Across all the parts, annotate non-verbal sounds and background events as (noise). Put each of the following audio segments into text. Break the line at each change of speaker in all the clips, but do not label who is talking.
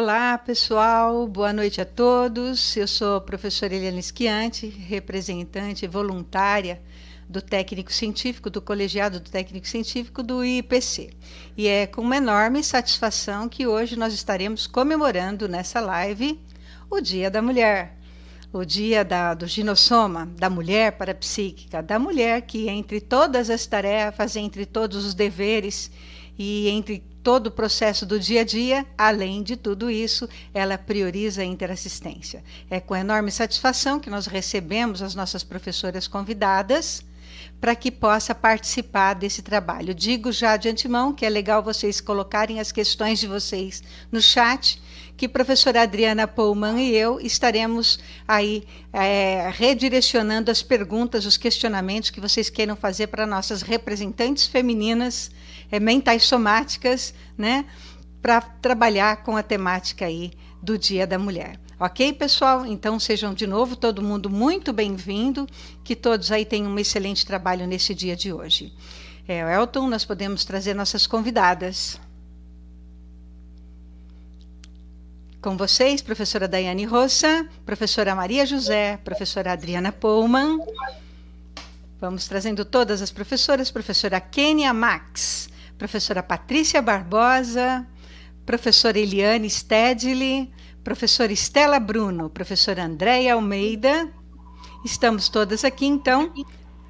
Olá, pessoal. Boa noite a todos. Eu sou a professora Eliane Schianti, representante voluntária do técnico científico, do colegiado do técnico científico do IPC. E é com uma enorme satisfação que hoje nós estaremos comemorando nessa live o Dia da Mulher. O dia da, do ginossoma, da mulher parapsíquica, da mulher que, entre todas as tarefas, entre todos os deveres e entre todo o processo do dia a dia, além de tudo isso, ela prioriza a interassistência. É com enorme satisfação que nós recebemos as nossas professoras convidadas para que possa participar desse trabalho. Digo já de antemão que é legal vocês colocarem as questões de vocês no chat, que professora Adriana Pullman e eu estaremos aí é, redirecionando as perguntas, os questionamentos que vocês queiram fazer para nossas representantes femininas é, mentais somáticas, né, para trabalhar com a temática aí do Dia da Mulher. Ok, pessoal? Então sejam de novo todo mundo muito bem-vindo, que todos aí tenham um excelente trabalho nesse dia de hoje. É, Elton, nós podemos trazer nossas convidadas. Com vocês, professora Daiane Rossa, professora Maria José, professora Adriana Pullman. Vamos trazendo todas as professoras, professora Kênia Max, professora Patrícia Barbosa, professora Eliane Stedley, professora Estela Bruno, professora Andréia Almeida. Estamos todas aqui, então,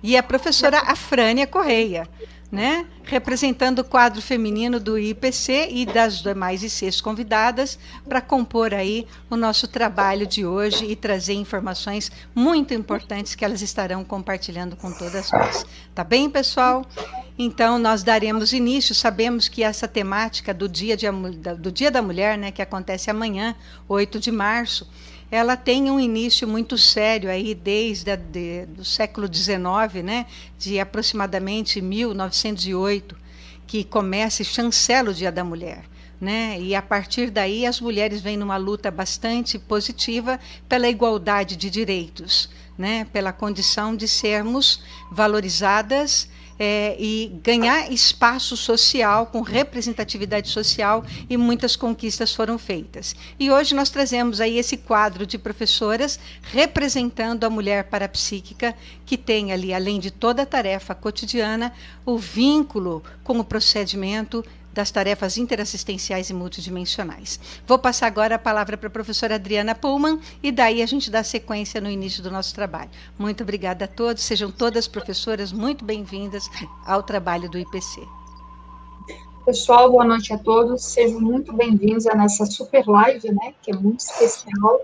e a professora Afrânia Correia, né, representando o quadro feminino do IPC e das demais ICs convidadas para compor aí o nosso trabalho de hoje e trazer informações muito importantes que elas estarão compartilhando com todas nós. Tá bem, pessoal? Então, nós daremos início. Sabemos que essa temática do Dia, de, do dia da Mulher, né, que acontece amanhã, 8 de março, ela tem um início muito sério aí desde de, do século XIX, né, de aproximadamente 1908, que começa e chancela o Dia da Mulher. Né? E a partir daí as mulheres vêm numa luta bastante positiva pela igualdade de direitos, né? Pela condição de sermos valorizadas é, e ganhar espaço social, com representatividade social, e muitas conquistas foram feitas. E hoje nós trazemos aí esse quadro de professoras representando a mulher parapsíquica, que tem ali, além de toda a tarefa cotidiana, o vínculo com o procedimento das tarefas interassistenciais e multidimensionais. Vou passar agora a palavra para a professora Adriana Pullman e daí a gente dá sequência no início do nosso trabalho. Muito obrigada a todos, sejam todas professoras muito bem-vindas ao trabalho do IPC.
Pessoal, boa noite a todos, sejam muito bem-vindos a nessa super live, né, que é muito especial.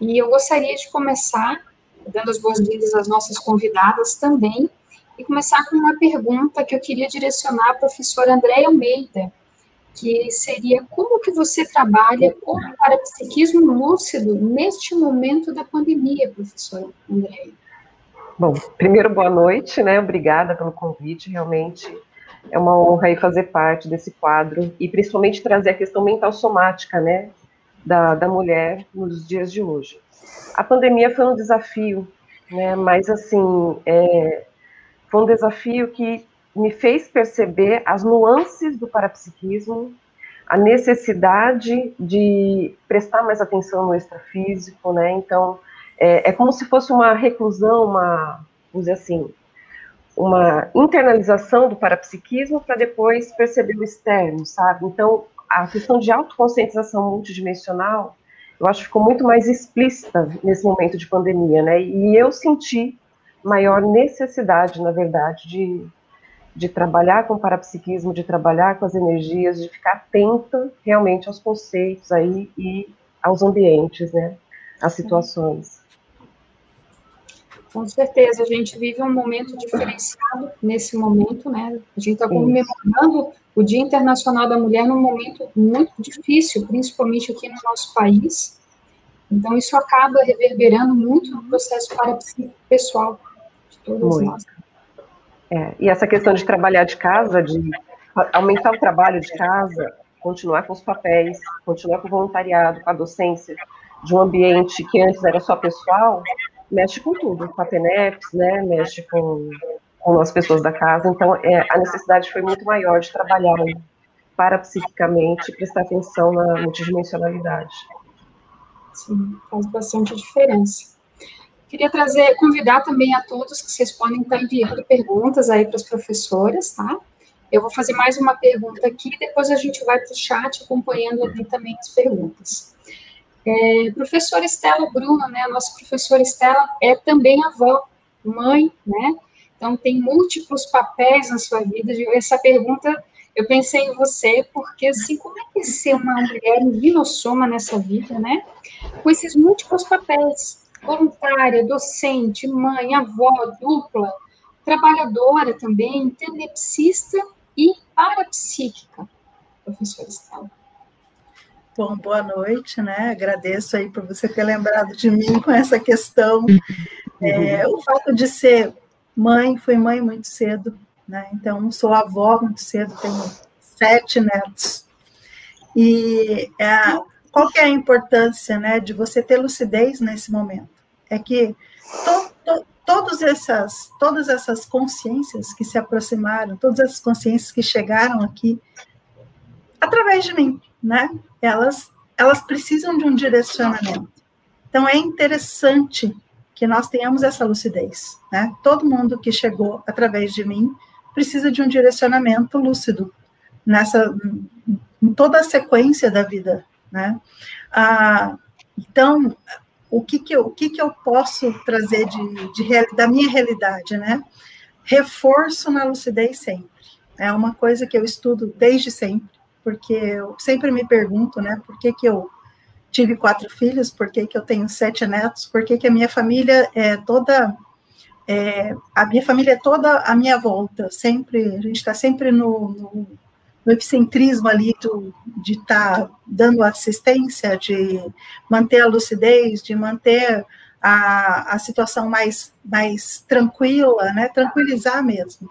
E eu gostaria de começar dando as boas-vindas às nossas convidadas também, e começar com uma pergunta que eu queria direcionar à professora Andréia Almeida, que seria como que você trabalha com o parapsiquismo lúcido neste momento da pandemia, professora Andréia?
Bom, primeiro, boa noite, né? Obrigada pelo convite, realmente é uma honra aí fazer parte desse quadro e principalmente trazer a questão mental somática, né, da, da mulher nos dias de hoje. A pandemia foi um desafio, né, mas assim, é, foi um desafio que me fez perceber as nuances do parapsiquismo, a necessidade de prestar mais atenção no extrafísico, né? Então, é, é como se fosse uma reclusão, uma, vamos dizer assim, uma internalização do parapsiquismo para depois perceber o externo, sabe? Então, a questão de autoconscientização multidimensional, eu acho que ficou muito mais explícita nesse momento de pandemia, né? E eu senti maior necessidade, na verdade, de, de trabalhar com o parapsiquismo, de trabalhar com as energias, de ficar atenta realmente aos conceitos aí e aos ambientes, né, às situações.
Com certeza, a gente vive um momento diferenciado nesse momento, né? A gente está comemorando o Dia Internacional da Mulher num momento muito difícil, principalmente aqui no nosso país. Então, isso acaba reverberando muito no processo parapsíquico pessoal
todos Muito. nós. É, e essa questão de trabalhar de casa, de aumentar o trabalho de casa, continuar com os papéis, continuar com o voluntariado, com a docência de um ambiente que antes era só pessoal, mexe com tudo, com a PENEPS, né, mexe com, com as pessoas da casa, então é, a necessidade foi muito maior de trabalhar parapsiquicamente prestar atenção na multidimensionalidade.
Sim, faz bastante diferença. Queria trazer, convidar também a todos que vocês podem estar enviando perguntas aí para as professoras, tá? Eu vou fazer mais uma pergunta aqui, depois a gente vai para o chat acompanhando ali também as perguntas. É, professora Estela Bruno, né, a nossa professora Estela é também avó, mãe, né, então tem múltiplos papéis na sua vida, essa pergunta eu pensei em você, porque assim, como é que é ser uma mulher vinossoma nessa vida, né, com esses múltiplos papéis, voluntária, docente, mãe, avó, dupla, trabalhadora também, telepsista e parapsíquica, professora Estela.
Bom, boa noite, né? Agradeço aí por você ter lembrado de mim com essa questão. É, o fato de ser mãe, fui mãe muito cedo, né? Então, sou avó muito cedo, tenho sete netos. E é, qual que é a importância, né, de você ter lucidez nesse momento? É que to, to, todas essas, todas essas consciências que se aproximaram, todas essas consciências que chegaram aqui através de mim, né? Elas, elas precisam de um direcionamento. Então, é interessante que nós tenhamos essa lucidez, né? Todo mundo que chegou através de mim precisa de um direcionamento lúcido nessa, em toda a sequência da vida, né? Ah, então, o que que eu, o que que eu posso trazer de, de, da minha realidade, né? Reforço na lucidez sempre. É uma coisa que eu estudo desde sempre porque eu sempre me pergunto, né, por que, que eu tive quatro filhos, por que, que eu tenho sete netos, por que, que a minha família é toda. É, a minha família é toda à minha volta, sempre, a gente está sempre no, no, no, epicentrismo ali do, de estar tá dando assistência, de manter a lucidez, de manter a, a situação mais, mais tranquila, né, tranquilizar mesmo.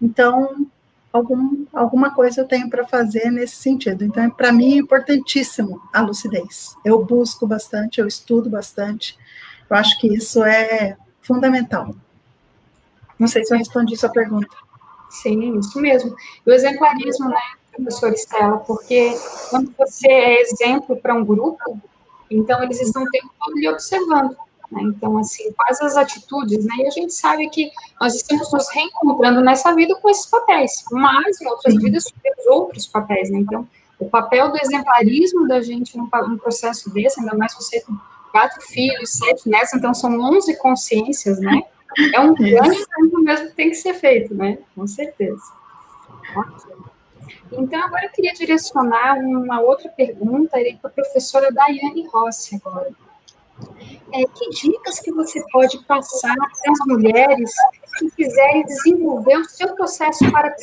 Então, algum, alguma coisa eu tenho para fazer nesse sentido. Então, para mim, é importantíssimo a lucidez. Eu busco bastante, eu estudo bastante. Eu acho que isso é fundamental. Não sei se eu respondi sua pergunta.
Sim, isso mesmo. E o exemplarismo, né, professora Estela, porque quando você é exemplo para um grupo, então eles estão o tempo todo lhe observando. Né? Então, assim, quais as atitudes, né? E a gente sabe que nós estamos nos reencontrando nessa vida com esses papéis, mas em outras Sim. vidas temos outros papéis, né? Então, o papel do exemplarismo da gente num, num, processo desse, ainda mais você com quatro filhos, sete netos, então são 11 consciências, né? É um grande trabalho mesmo que tem que ser feito, né? Com certeza. Então, agora eu queria direcionar uma outra pergunta para a professora Daiane Rossi agora. É, que dicas que você pode passar para as mulheres que quiserem desenvolver o seu processo para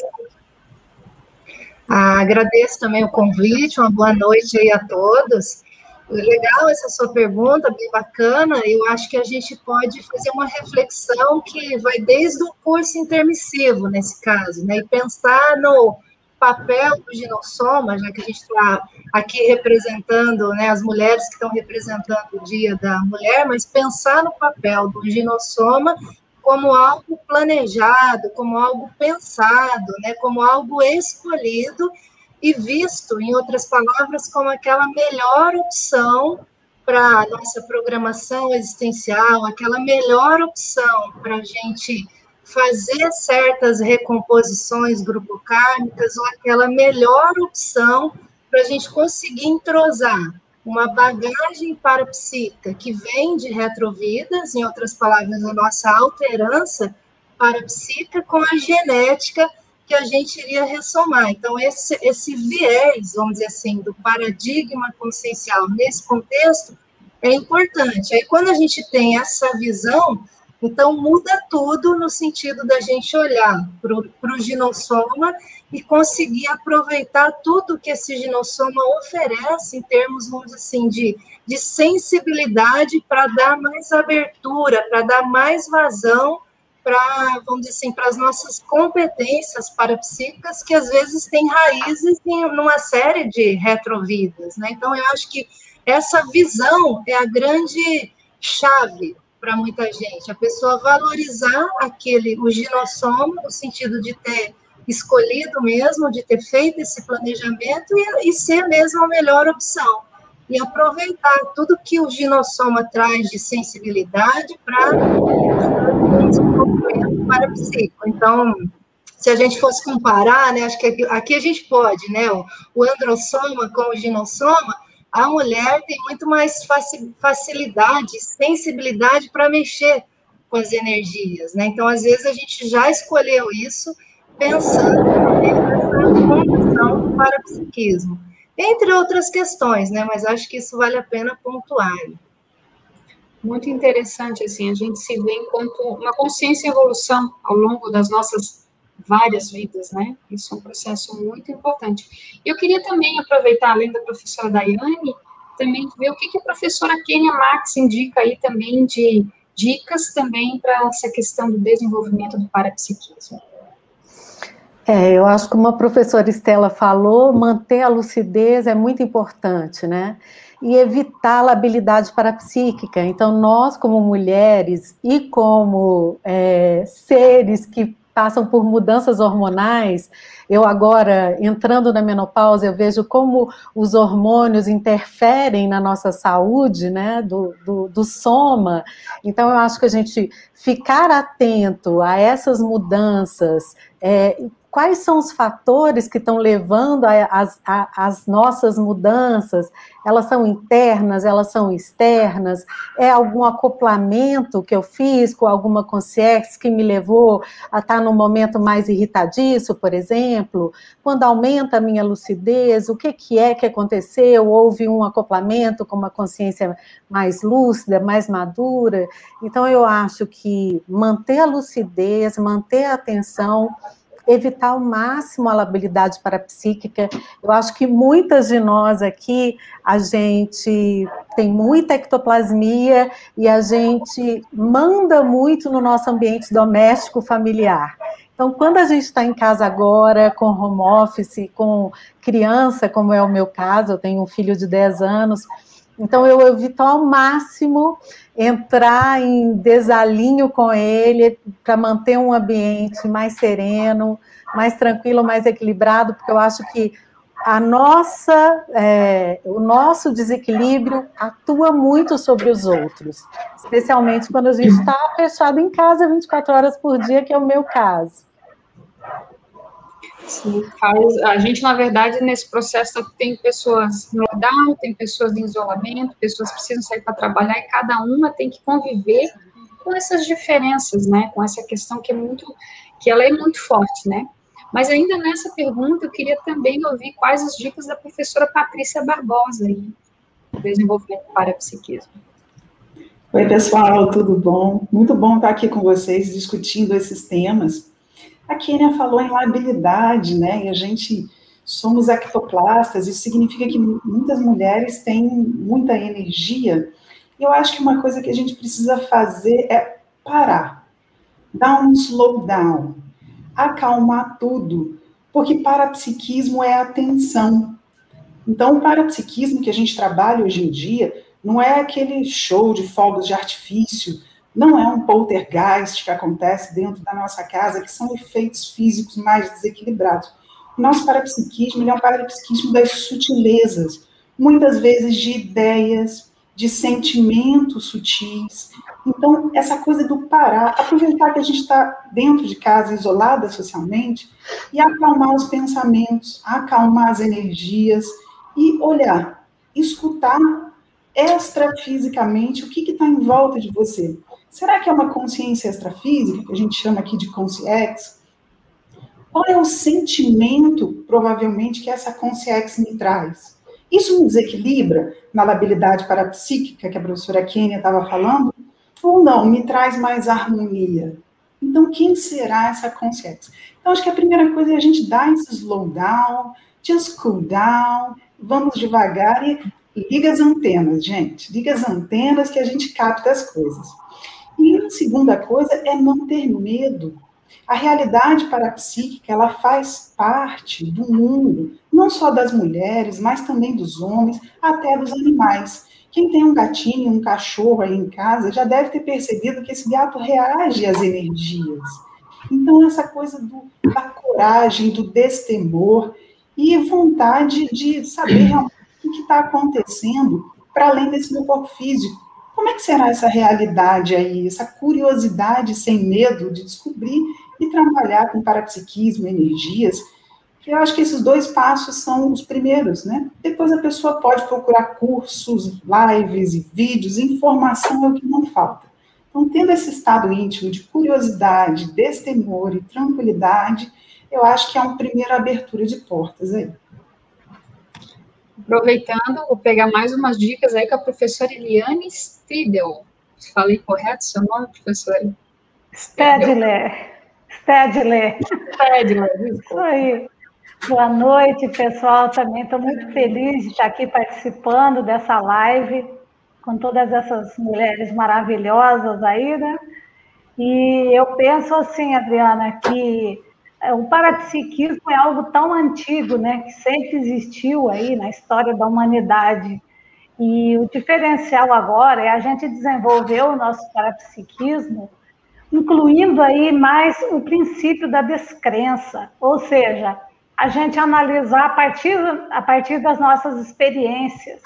ah, agradeço também o convite, uma boa noite aí a todos. Legal essa sua pergunta, bem bacana. Eu acho que a gente pode fazer uma reflexão que vai desde o curso intermissivo, nesse caso, né? E pensar no, papel do ginossoma, já que a gente está aqui representando né, as mulheres que estão representando o Dia da Mulher, mas pensar no papel do ginossoma como algo planejado, como algo pensado, né, como algo escolhido e visto, em outras palavras, como aquela melhor opção para a nossa programação existencial, aquela melhor opção para a gente fazer certas recomposições grupocármicas ou aquela melhor opção para a gente conseguir entrosar uma bagagem parapsíquica que vem de retrovidas, em outras palavras, a nossa alterança parapsíquica com a genética que a gente iria ressomar. Então, esse, esse viés, vamos dizer assim, do paradigma consciencial nesse contexto é importante. Aí, quando a gente tem essa visão, então, muda tudo no sentido da gente olhar para o ginossoma e conseguir aproveitar tudo que esse ginossoma oferece em termos, vamos dizer assim, de, de sensibilidade para dar mais abertura, para dar mais vazão para, vamos dizer assim, para as nossas competências parapsíquicas, que às vezes têm raízes em uma série de retrovidas, né? Então, eu acho que essa visão é a grande chave para muita gente. A pessoa valorizar aquele, o ginossoma, no sentido de ter escolhido mesmo, de ter feito esse planejamento e, e ser mesmo a melhor opção. E aproveitar tudo que o ginossoma traz de sensibilidade para o desenvolvimento parapsíquico. Então, se a gente fosse comparar, né, acho que aqui, aqui a gente pode, né, o, o androssoma com o ginossoma, a mulher tem muito mais facilidade, sensibilidade para mexer com as energias, né? Então, às vezes, a gente já escolheu isso pensando nessa condição do parapsiquismo, entre outras questões, né? Mas acho que isso vale a pena pontuar.
Muito interessante, assim, a gente se vê enquanto uma consciência em evolução ao longo das nossas várias vidas, né? Isso é um processo muito importante. Eu queria também aproveitar, além da professora Daiane, também ver o que, que a professora Kenia Max indica aí também de dicas também para essa questão do desenvolvimento do parapsiquismo.
É, eu acho que como a professora Estela falou, manter a lucidez é muito importante, né? E evitar labilidade parapsíquica. Então, nós, como mulheres e como é, seres que passam por mudanças hormonais. Eu agora, entrando na menopausa, eu vejo como os hormônios interferem na nossa saúde, né, do, do, do soma. Então, eu acho que a gente ficar atento a essas mudanças, é, quais são os fatores que estão levando às nossas mudanças? Elas são internas, elas são externas? É algum acoplamento que eu fiz com alguma consciência que me levou a estar num momento mais irritadiço, por exemplo? Quando aumenta a minha lucidez, o que, que é que aconteceu? Houve um acoplamento com uma consciência mais lúcida, mais madura? Então, eu acho que manter a lucidez, manter a atenção evitar ao máximo a labilidade parapsíquica. Eu acho que muitas de nós aqui, a gente tem muita ectoplasmia e a gente manda muito no nosso ambiente doméstico familiar. Então, quando a gente está em casa agora, com home office, com criança, como é o meu caso, eu tenho um filho de 10 anos, então eu evito ao máximo entrar em desalinho com ele para manter um ambiente mais sereno, mais tranquilo, mais equilibrado, porque eu acho que a nossa, é, o nosso desequilíbrio atua muito sobre os outros, especialmente quando a gente está fechado em casa 24 horas por dia, que é o meu caso.
Faz, a gente, na verdade, nesse processo tem pessoas no lockdown, tem pessoas em isolamento, pessoas precisam sair para trabalhar e cada uma tem que conviver com essas diferenças, né? Com essa questão que é muito, que ela é muito forte, né? Mas ainda nessa pergunta, eu queria também ouvir quais as dicas da professora Patrícia Barbosa aí, desenvolvimento para psiquismo.
Oi, pessoal, tudo bom? Muito bom estar aqui com vocês discutindo esses temas. A Kênia falou em labilidade, né? E a gente somos ectoplastas, isso significa que muitas mulheres têm muita energia. E eu acho que uma coisa que a gente precisa fazer é parar, dar um slowdown, acalmar tudo, porque parapsiquismo é atenção. Então, o parapsiquismo que a gente trabalha hoje em dia não é aquele show de fogos de artifício não é um poltergeist que acontece dentro da nossa casa, que são efeitos físicos mais desequilibrados. O nosso parapsiquismo é um parapsiquismo das sutilezas, muitas vezes de ideias, de sentimentos sutis. Então, essa coisa do parar, aproveitar que a gente está dentro de casa, isolada socialmente, e acalmar os pensamentos, acalmar as energias e olhar, escutar extrafisicamente o que está em volta de você. Será que é uma consciência extrafísica, que a gente chama aqui de consciex? Qual é o sentimento, provavelmente, que essa consciex me traz? Isso me desequilibra na labilidade parapsíquica que a professora Kênia estava falando? Ou não, me traz mais harmonia? Então, quem será essa consciência? Então, acho que a primeira coisa é a gente dar esse slowdown, just cool down, vamos devagar e liga as antenas, gente. Liga as antenas que a gente capta as coisas. Segunda coisa é não ter medo. A realidade parapsíquica, ela faz parte do mundo, não só das mulheres, mas também dos homens, até dos animais. Quem tem um gatinho, um cachorro aí em casa, já deve ter percebido que esse gato reage às energias. Então, essa coisa do, da coragem, do destemor e vontade de saber realmente o que está acontecendo para além desse meu corpo físico. Como é que será essa realidade aí, essa curiosidade sem medo de descobrir e trabalhar com parapsiquismo, energias? Eu acho que esses dois passos são os primeiros, né? Depois a pessoa pode procurar cursos, lives e vídeos, informação é o que não falta. Então, tendo esse estado íntimo de curiosidade, destemor e tranquilidade, eu acho que é uma primeira abertura de portas aí.
Aproveitando, vou pegar mais umas dicas aí com a professora Eliane Stridel. Falei correto seu nome, professora?
Stedler. Stedler.
Stedler,
isso aí. Boa noite, pessoal. Também estou muito feliz de estar aqui participando dessa live com todas essas mulheres maravilhosas aí, né? E eu penso assim, Adriana, que o parapsiquismo é algo tão antigo, né, que sempre existiu aí na história da humanidade. E o diferencial agora é a gente desenvolver o nosso parapsiquismo, incluindo aí mais o princípio da descrença, ou seja, a gente analisar a partir, a partir das nossas experiências.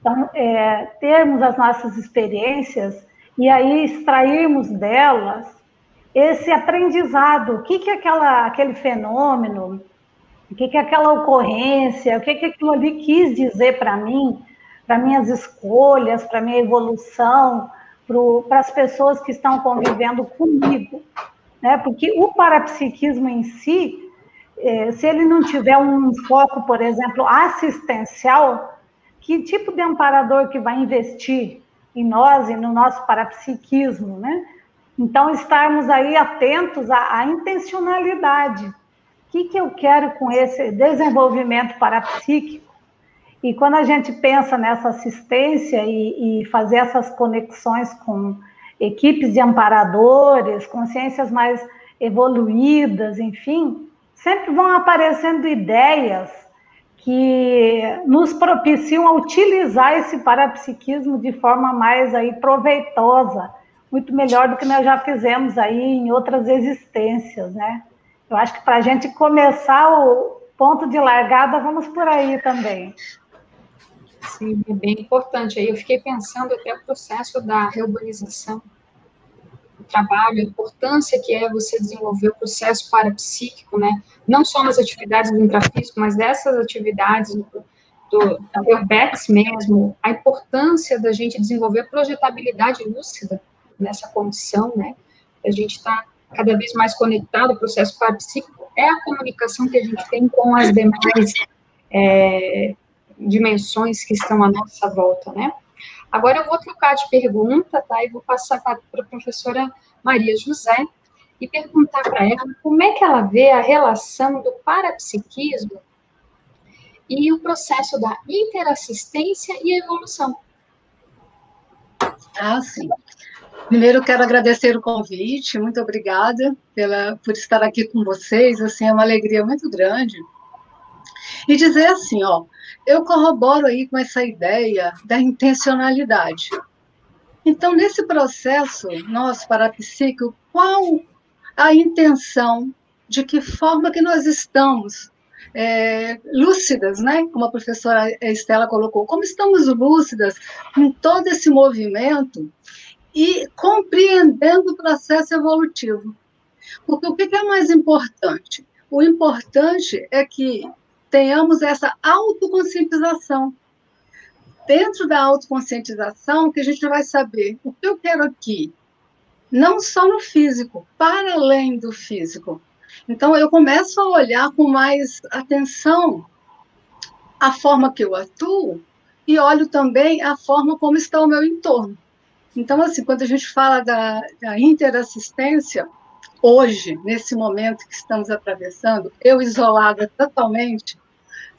Então, é, termos as nossas experiências e aí extrairmos delas esse aprendizado, o que, que é aquela, aquele fenômeno, o que, que é aquela ocorrência, o que, que aquilo ali quis dizer para mim, para minhas escolhas, para minha evolução, para as pessoas que estão convivendo comigo. Né? Porque o parapsiquismo em si, é, se ele não tiver um foco, por exemplo, assistencial, que tipo de amparador que vai investir em nós e no nosso parapsiquismo, né? Então, estarmos aí atentos à, à intencionalidade. O que, que eu quero com esse desenvolvimento parapsíquico? E quando a gente pensa nessa assistência e, e fazer essas conexões com equipes de amparadores, consciências mais evoluídas, enfim, sempre vão aparecendo ideias que nos propiciam a utilizar esse parapsiquismo de forma mais aí proveitosa, muito melhor do que nós já fizemos aí em outras existências, né? Eu acho que para a gente começar o ponto de largada, vamos por aí também.
Sim, é bem importante. Aí eu fiquei pensando até o processo da reurbanização trabalho, a importância que é você desenvolver o processo parapsíquico, né? Não só nas atividades do intrafísico, mas dessas atividades do, do, Urbex mesmo, a importância da gente desenvolver projetabilidade lúcida nessa condição, né? A gente está cada vez mais conectado ao processo parapsíquico, é a comunicação que a gente tem com as demais é, dimensões que estão à nossa volta, né? Agora eu vou trocar de pergunta, tá? E vou passar para a professora Maria José e perguntar para ela como é que ela vê a relação do parapsiquismo e o processo da interassistência e evolução.
Ah, sim. Primeiro, quero agradecer o convite, muito obrigada pela, por estar aqui com vocês, assim, é uma alegria muito grande. E dizer assim, ó, eu corroboro aí com essa ideia da intencionalidade. Então, nesse processo nosso parapsíquico, qual a intenção, de que forma que nós estamos é, lúcidas, né? Como a professora Estela colocou, como estamos lúcidas com todo esse movimento e compreendendo o processo evolutivo. Porque o que é mais importante? O importante é que tenhamos essa autoconscientização. Dentro da autoconscientização, que a gente vai saber o que eu quero aqui, não só no físico, para além do físico. Então, eu começo a olhar com mais atenção a forma que eu atuo e olho também a forma como está o meu entorno. Então, assim, quando a gente fala da, da interassistência, hoje, nesse momento que estamos atravessando, eu isolada totalmente,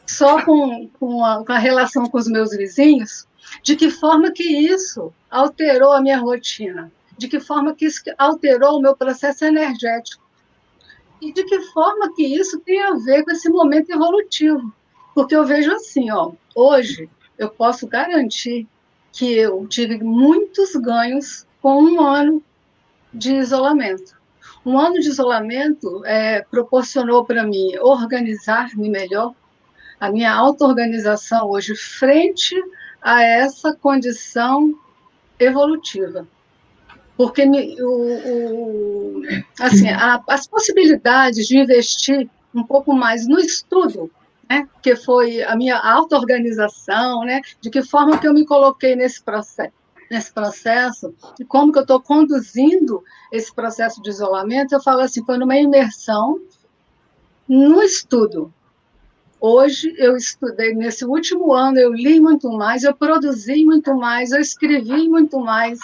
só com, com, a, com a relação com os meus vizinhos, de que forma que isso alterou a minha rotina, de que forma que isso alterou o meu processo energético, e de que forma que isso tem a ver com esse momento evolutivo. Porque eu vejo assim, ó, hoje eu posso garantir que eu tive muitos ganhos com um ano de isolamento. Um ano de isolamento é, proporcionou para mim organizar-me melhor, a minha auto-organização hoje frente a essa condição evolutiva. Porque me, o, o, assim, a, as possibilidades de investir um pouco mais no estudo, né, que foi a minha auto-organização, né, de que forma que eu me coloquei nesse processo, nesse processo e como que eu estou conduzindo esse processo de isolamento, eu falo assim, foi numa imersão no estudo. Hoje eu estudei, nesse último ano eu li muito mais, eu produzi muito mais, eu escrevi muito mais.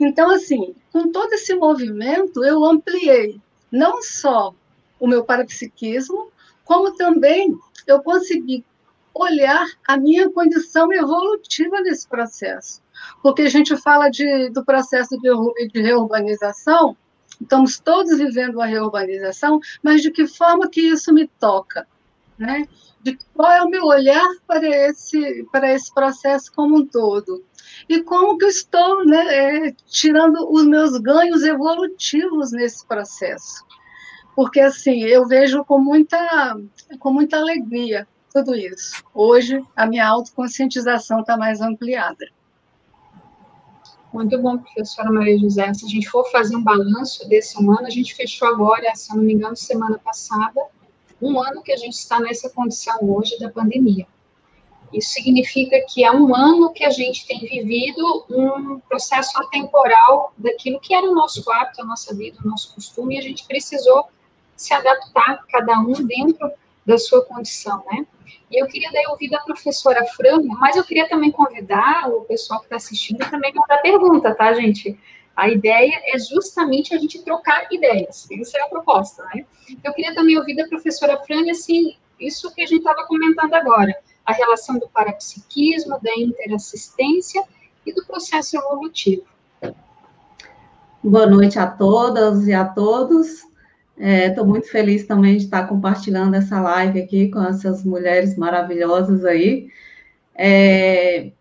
Então, assim, com todo esse movimento, eu ampliei não só o meu parapsiquismo, como também eu consegui olhar a minha condição evolutiva nesse processo. Porque a gente fala de, do processo de, de reurbanização, estamos todos vivendo a reurbanização, mas de que forma que isso me toca? Né? De qual é o meu olhar para esse, para esse processo como um todo? E como que eu estou né, é, tirando os meus ganhos evolutivos nesse processo? Porque, assim, eu vejo com muita, com muita alegria tudo isso. Hoje, a minha autoconscientização está mais ampliada.
Muito bom, professora Maria José. Se a gente for fazer um balanço desse ano, a gente fechou agora, se eu não me engano, semana passada, um ano que a gente está nessa condição hoje da pandemia. Isso significa que há um ano que a gente tem vivido um processo atemporal daquilo que era o nosso hábito, a nossa vida, o nosso costume, e a gente precisou se adaptar, cada um dentro da sua condição, né? E eu queria daí ouvir da professora Frânia, mas eu queria também convidar o pessoal que está assistindo também mandar pergunta, tá, gente? A ideia é justamente a gente trocar ideias. Essa é a proposta, né? Eu queria também ouvir da professora Frânia, assim, isso que a gente estava comentando agora, a relação do parapsiquismo, da interassistência e do processo evolutivo.
Boa noite a todas e a todos. Estou é, muito feliz também de estar compartilhando essa live aqui com essas mulheres maravilhosas aí. É,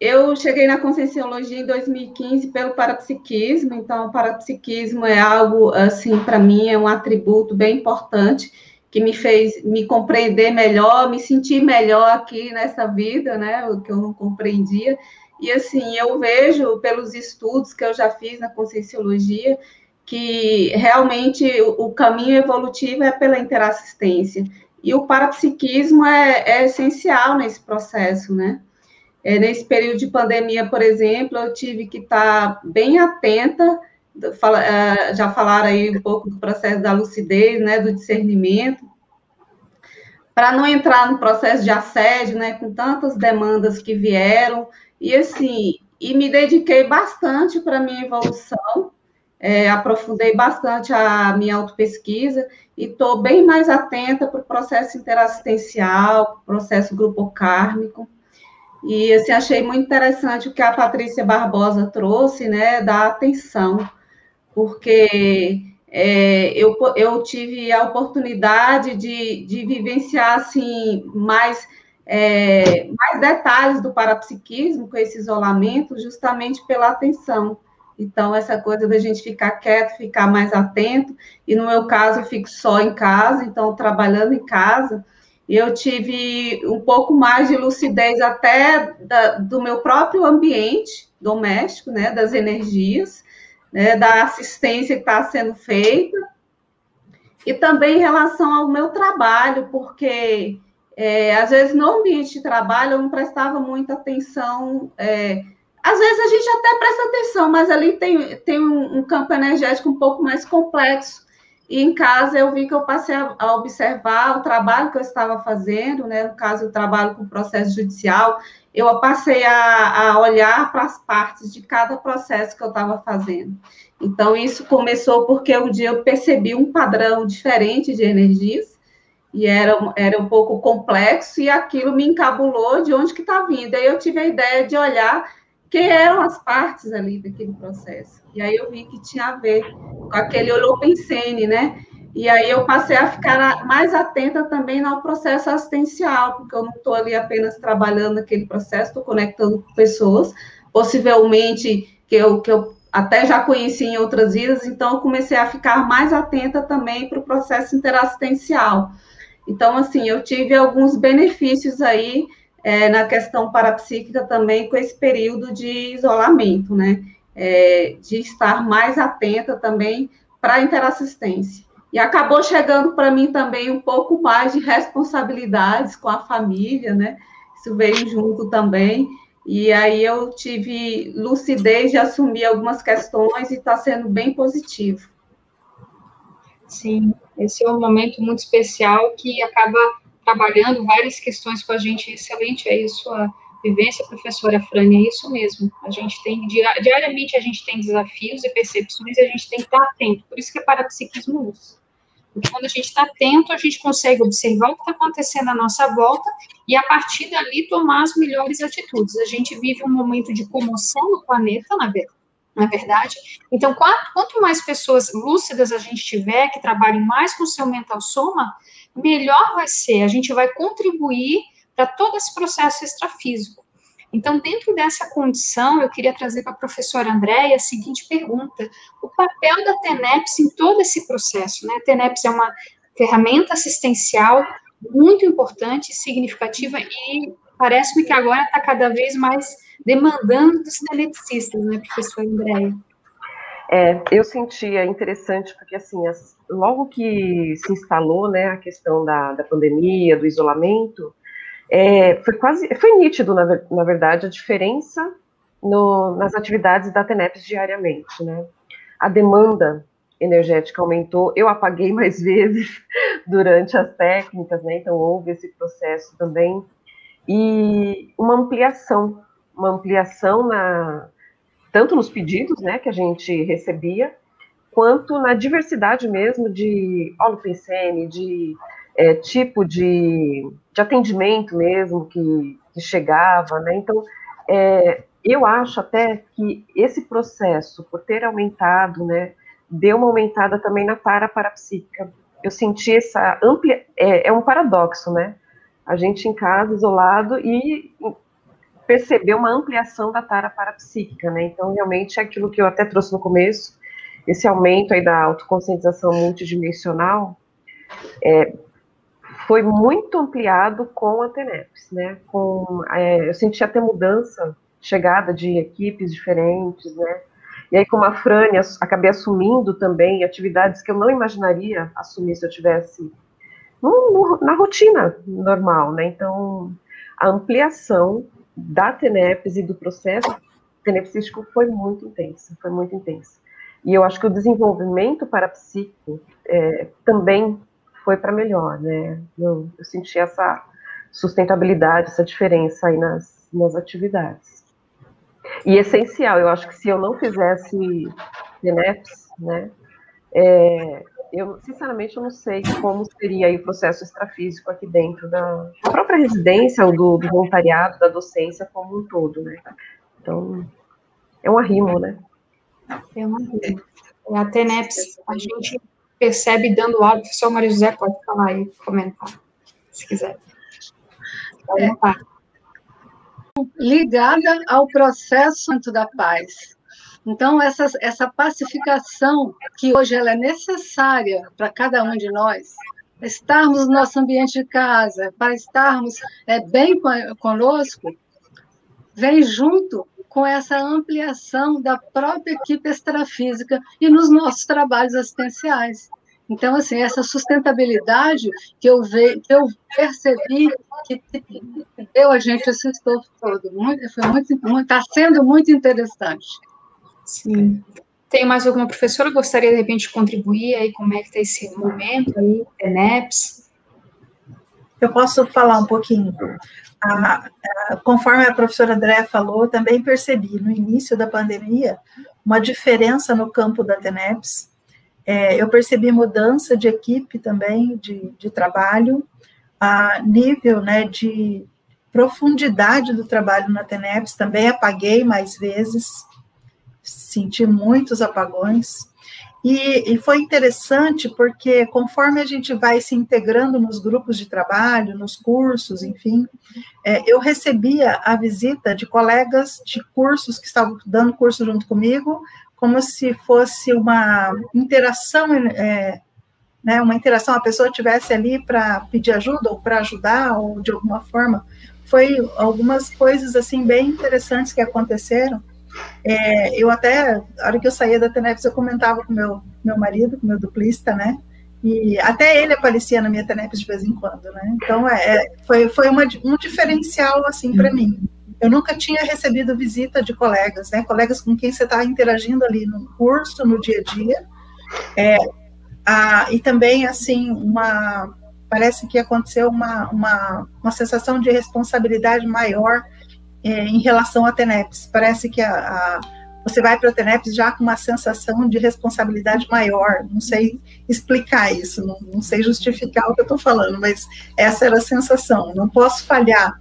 eu cheguei na Conscienciologia em 2015 pelo parapsiquismo, então o parapsiquismo é algo, assim, para mim é um atributo bem importante que me fez me compreender melhor, me sentir melhor aqui nessa vida, né, o que eu não compreendia. E assim, eu vejo pelos estudos que eu já fiz na Conscienciologia que realmente o, caminho evolutivo é pela interassistência. E o parapsiquismo é, é essencial nesse processo, né? É, nesse período de pandemia, por exemplo, eu tive que estar bem atenta, fala, é, já falaram aí um pouco do processo da lucidez, né, do discernimento, para não entrar no processo de assédio, né, com tantas demandas que vieram, e assim, e me dediquei bastante para minha evolução, é, aprofundei bastante a minha autopesquisa e estou bem mais atenta para o processo interassistencial, processo grupo kármico. E assim, achei muito interessante o que a Patrícia Barbosa trouxe, né, da atenção, porque é, eu, eu tive a oportunidade de, de vivenciar assim, mais, é, mais detalhes do parapsiquismo com esse isolamento, justamente pela atenção. Então, essa coisa da gente ficar quieto, ficar mais atento, e no meu caso, eu fico só em casa, então, trabalhando em casa, eu tive um pouco mais de lucidez até da, do meu próprio ambiente doméstico, né, das energias, né, da assistência que está sendo feita, e também em relação ao meu trabalho, porque é, às vezes no ambiente de trabalho eu não prestava muita atenção. É, às vezes a gente até presta atenção, mas ali tem, tem um, um, campo energético um pouco mais complexo. E em casa eu vi que eu passei a, a observar o trabalho que eu estava fazendo, né? No caso, eu trabalho com processo judicial, eu passei a, a olhar para as partes de cada processo que eu estava fazendo. Então, isso começou porque um dia eu percebi um padrão diferente de energias, e era, era um pouco complexo, e aquilo me encabulou de onde que está vindo. Aí eu tive a ideia de olhar quem eram as partes ali daquele processo. E aí eu vi que tinha a ver com aquele holopensene, né? E aí eu passei a ficar mais atenta também no processo assistencial, porque eu não estou ali apenas trabalhando naquele processo, estou conectando com pessoas, possivelmente que eu, que eu até já conheci em outras vidas, então comecei a ficar mais atenta também para o processo interassistencial. Então, assim, eu tive alguns benefícios aí é, na questão parapsíquica também com esse período de isolamento, né? É, de estar mais atenta também para a interassistência. E acabou chegando para mim também um pouco mais de responsabilidades com a família, né? Isso veio junto também. E aí eu tive lucidez de assumir algumas questões e está sendo bem positivo.
Sim, esse é um momento muito especial que acaba trabalhando várias questões com a gente. Excelente aí sua vivência, professora Frânia, é isso mesmo. A gente tem, diariamente a gente tem desafios e percepções e a gente tem que estar atento. Por isso que é parapsiquismo luz. Porque quando a gente está atento, a gente consegue observar o que está acontecendo à nossa volta e, a partir dali, tomar as melhores atitudes. A gente vive um momento de comoção no planeta, na verdade. Na verdade, então, quanto mais pessoas lúcidas a gente tiver, que trabalhem mais com o seu mental soma, melhor vai ser. A gente vai contribuir para todo esse processo extrafísico. Então, dentro dessa condição, eu queria trazer para a professora Andréia a seguinte pergunta: o papel da TENEPS em todo esse processo? Né? A TENEPS é uma ferramenta assistencial muito importante, significativa, e parece-me que agora está cada vez mais demandando dos tenepsistas, né, professora Andréia?
É, eu sentia interessante, porque assim, as, logo que se instalou né, a questão da, da pandemia, do isolamento, é, foi quase, foi nítido, na, na verdade, a diferença no, nas atividades da TENEPS diariamente, né? A demanda energética aumentou, eu apaguei mais (laughs) vezes durante as técnicas, né? Então houve esse processo também e uma ampliação, uma ampliação na tanto nos pedidos, né, que a gente recebia, quanto na diversidade mesmo de holopensene, de é, tipo de, de atendimento mesmo que, que chegava, né? Então, é, eu acho até que esse processo, por ter aumentado, né, deu uma aumentada também na para parapsíquica. Eu senti essa amplia, é, é um paradoxo, né? A gente em casa, isolado, e percebeu uma ampliação da tara parapsíquica, né? Então, realmente, é aquilo que eu até trouxe no começo, esse aumento aí da autoconscientização multidimensional, é, foi muito ampliado com a TENEPS, né? Com, é, eu senti até mudança, chegada de equipes diferentes, né? E aí, como a Frânia, acabei assumindo também atividades que eu não imaginaria assumir se eu tivesse no, no, na rotina normal, né? Então, a ampliação da TENEPS e do processo tenepsístico foi muito intensa, foi muito intensa. E eu acho que o desenvolvimento parapsíquico é, também foi para melhor, né? Eu, eu, senti essa sustentabilidade, essa diferença aí nas, nas atividades. E essencial, eu acho que se eu não fizesse TENEPS, né, é, eu, sinceramente, eu não sei como seria o processo extrafísico aqui dentro da, da própria residência, ou do, do, voluntariado, da docência como um todo, né? Então, é um arrimo, né?
É um arrimo. A TENEPS, a gente percebe dando áudio, o professor Maria José pode falar aí, comentar, se quiser.
É. Ligada ao processo da paz. Então, essa, essa pacificação, que hoje ela é necessária para cada um de nós, estarmos no nosso ambiente de casa, para estarmos é, bem conosco, vem junto com essa ampliação da própria equipe extrafísica e nos nossos trabalhos assistenciais. Então, assim, essa sustentabilidade que eu, ve, que eu percebi que, deu a gente esse estofo todo, muito, muito, está sendo muito interessante.
Sim. Tem mais alguma professora que gostaria, de repente, de contribuir aí, como é que está esse momento aí, ENEPS?
Eu posso falar um pouquinho conforme a professora André falou, também percebi no início da pandemia uma diferença no campo da TENEPS. É, eu percebi mudança de equipe também, de, de trabalho, a nível né, de profundidade do trabalho na TENEPS, também apaguei mais vezes, senti muitos apagões. E, e, foi interessante porque, conforme a gente vai se integrando nos grupos de trabalho, nos cursos, enfim, é, eu recebia a visita de colegas de cursos que estavam dando curso junto comigo, como se fosse uma interação, é, né, uma interação, a pessoa tivesse ali para pedir ajuda ou para ajudar, ou de alguma forma. Foi algumas coisas assim bem interessantes que aconteceram. É, eu até, a hora que eu saía da Teneps, eu comentava com meu meu marido, com meu duplista, né? E até ele aparecia na minha Teneps de vez em quando, né? Então, é, é foi, foi uma, um diferencial, assim, para mim. Eu nunca tinha recebido visita de colegas, né? Colegas com quem você está interagindo ali no curso, no dia a dia. É, a, e também, assim, uma... Parece que aconteceu uma, uma, uma sensação de responsabilidade maior em relação à TENEPS. Parece que a, a você vai para a TENEPS já com uma sensação de responsabilidade maior. Não sei explicar isso, não, não sei justificar o que eu estou falando, mas essa era a sensação. Não posso falhar,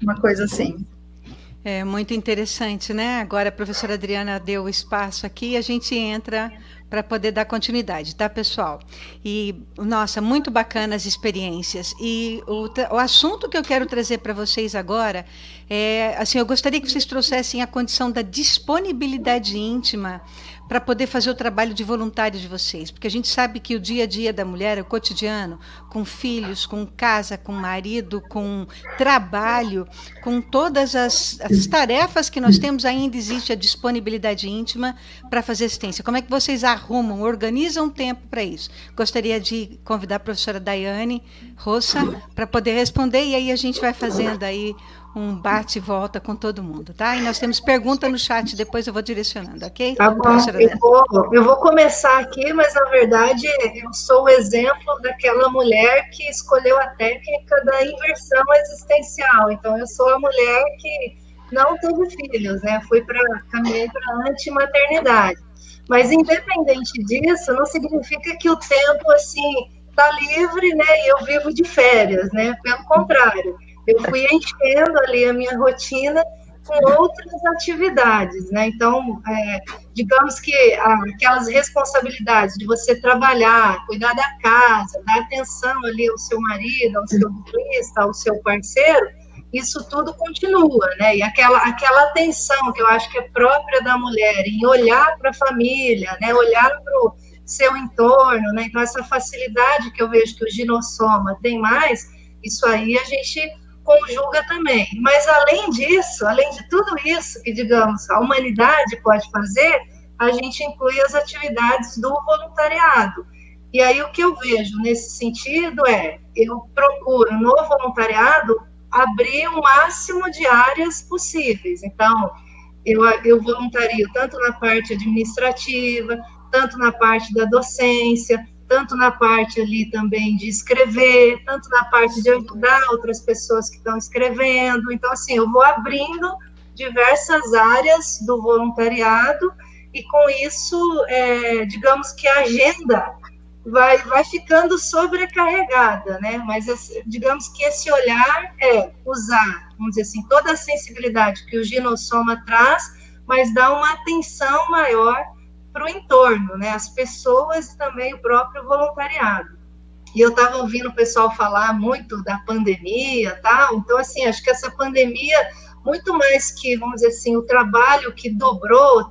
uma coisa assim.
É muito interessante, né? Agora a professora Adriana deu o espaço aqui e a gente entra para poder dar continuidade, tá, pessoal? E, nossa, muito bacana as experiências. E o, o assunto que eu quero trazer para vocês agora é, assim, eu gostaria que vocês trouxessem a condição da disponibilidade íntima para poder fazer o trabalho de voluntário de vocês, porque a gente sabe que o dia a dia da mulher, o cotidiano, com filhos, com casa, com marido, com trabalho, com todas as, as tarefas que nós temos, ainda existe a disponibilidade íntima para fazer assistência. Como é que vocês arrumam, organizam tempo para isso? Gostaria de convidar a professora Daiane Roça para poder responder e aí a gente vai fazendo aí um bate e volta com todo mundo, tá? E nós temos pergunta no chat, depois eu vou direcionando, ok?
Tá bom, eu vou, eu vou começar aqui, mas na verdade eu sou o exemplo daquela mulher que escolheu a técnica da inversão existencial. Então, eu sou a mulher que não teve filhos, né? Fui para caminhei para antimaternidade. Mas independente disso, não significa que o tempo assim tá livre, né? E eu vivo de férias, né? Pelo contrário eu fui enchendo ali a minha rotina com outras atividades, né? Então, é, digamos que aquelas responsabilidades de você trabalhar, cuidar da casa, dar atenção ali ao seu marido, ao seu turista, ao seu parceiro, isso tudo continua, né? E aquela, aquela atenção que eu acho que é própria da mulher em olhar para a família, né? Olhar para o seu entorno, né? Então, essa facilidade que eu vejo que o ginossoma tem mais, isso aí a gente conjuga também. Mas, além disso, além de tudo isso que, digamos, a humanidade pode fazer, a gente inclui as atividades do voluntariado. E aí, o que eu vejo nesse sentido é: eu procuro no voluntariado abrir o máximo de áreas possíveis. Então, eu, eu voluntario tanto na parte administrativa, tanto na parte da docência, tanto na parte ali também de escrever, tanto na parte de ajudar outras pessoas que estão escrevendo. Então, assim, eu vou abrindo diversas áreas do voluntariado e com isso, é, digamos que a agenda vai, vai ficando sobrecarregada, né? Mas digamos que esse olhar é usar, vamos dizer assim, toda a sensibilidade que o ginossoma traz, mas dar uma atenção maior para o entorno, né? As pessoas e também o próprio voluntariado. E eu estava ouvindo o pessoal falar muito da pandemia, tal. Então, assim, acho que essa pandemia, muito mais que, vamos dizer assim, o trabalho que dobrou,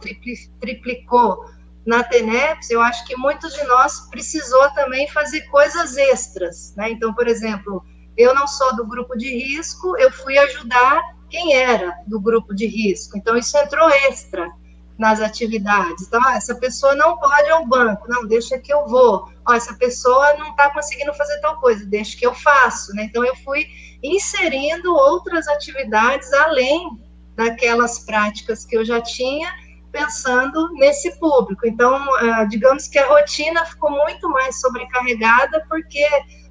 triplicou na TENEPS, eu acho que muitos de nós precisou também fazer coisas extras, né? Então, por exemplo, eu não sou do grupo de risco, eu fui ajudar quem era do grupo de risco. Então, isso entrou extra nas atividades. Então, ah, essa pessoa não pode ir ao banco, não, deixa que eu vou. Ó, essa pessoa não está conseguindo fazer tal coisa, deixa que eu faço. Né? Então, eu fui inserindo outras atividades além daquelas práticas que eu já tinha, pensando nesse público. Então, ah, digamos que a rotina ficou muito mais sobrecarregada, porque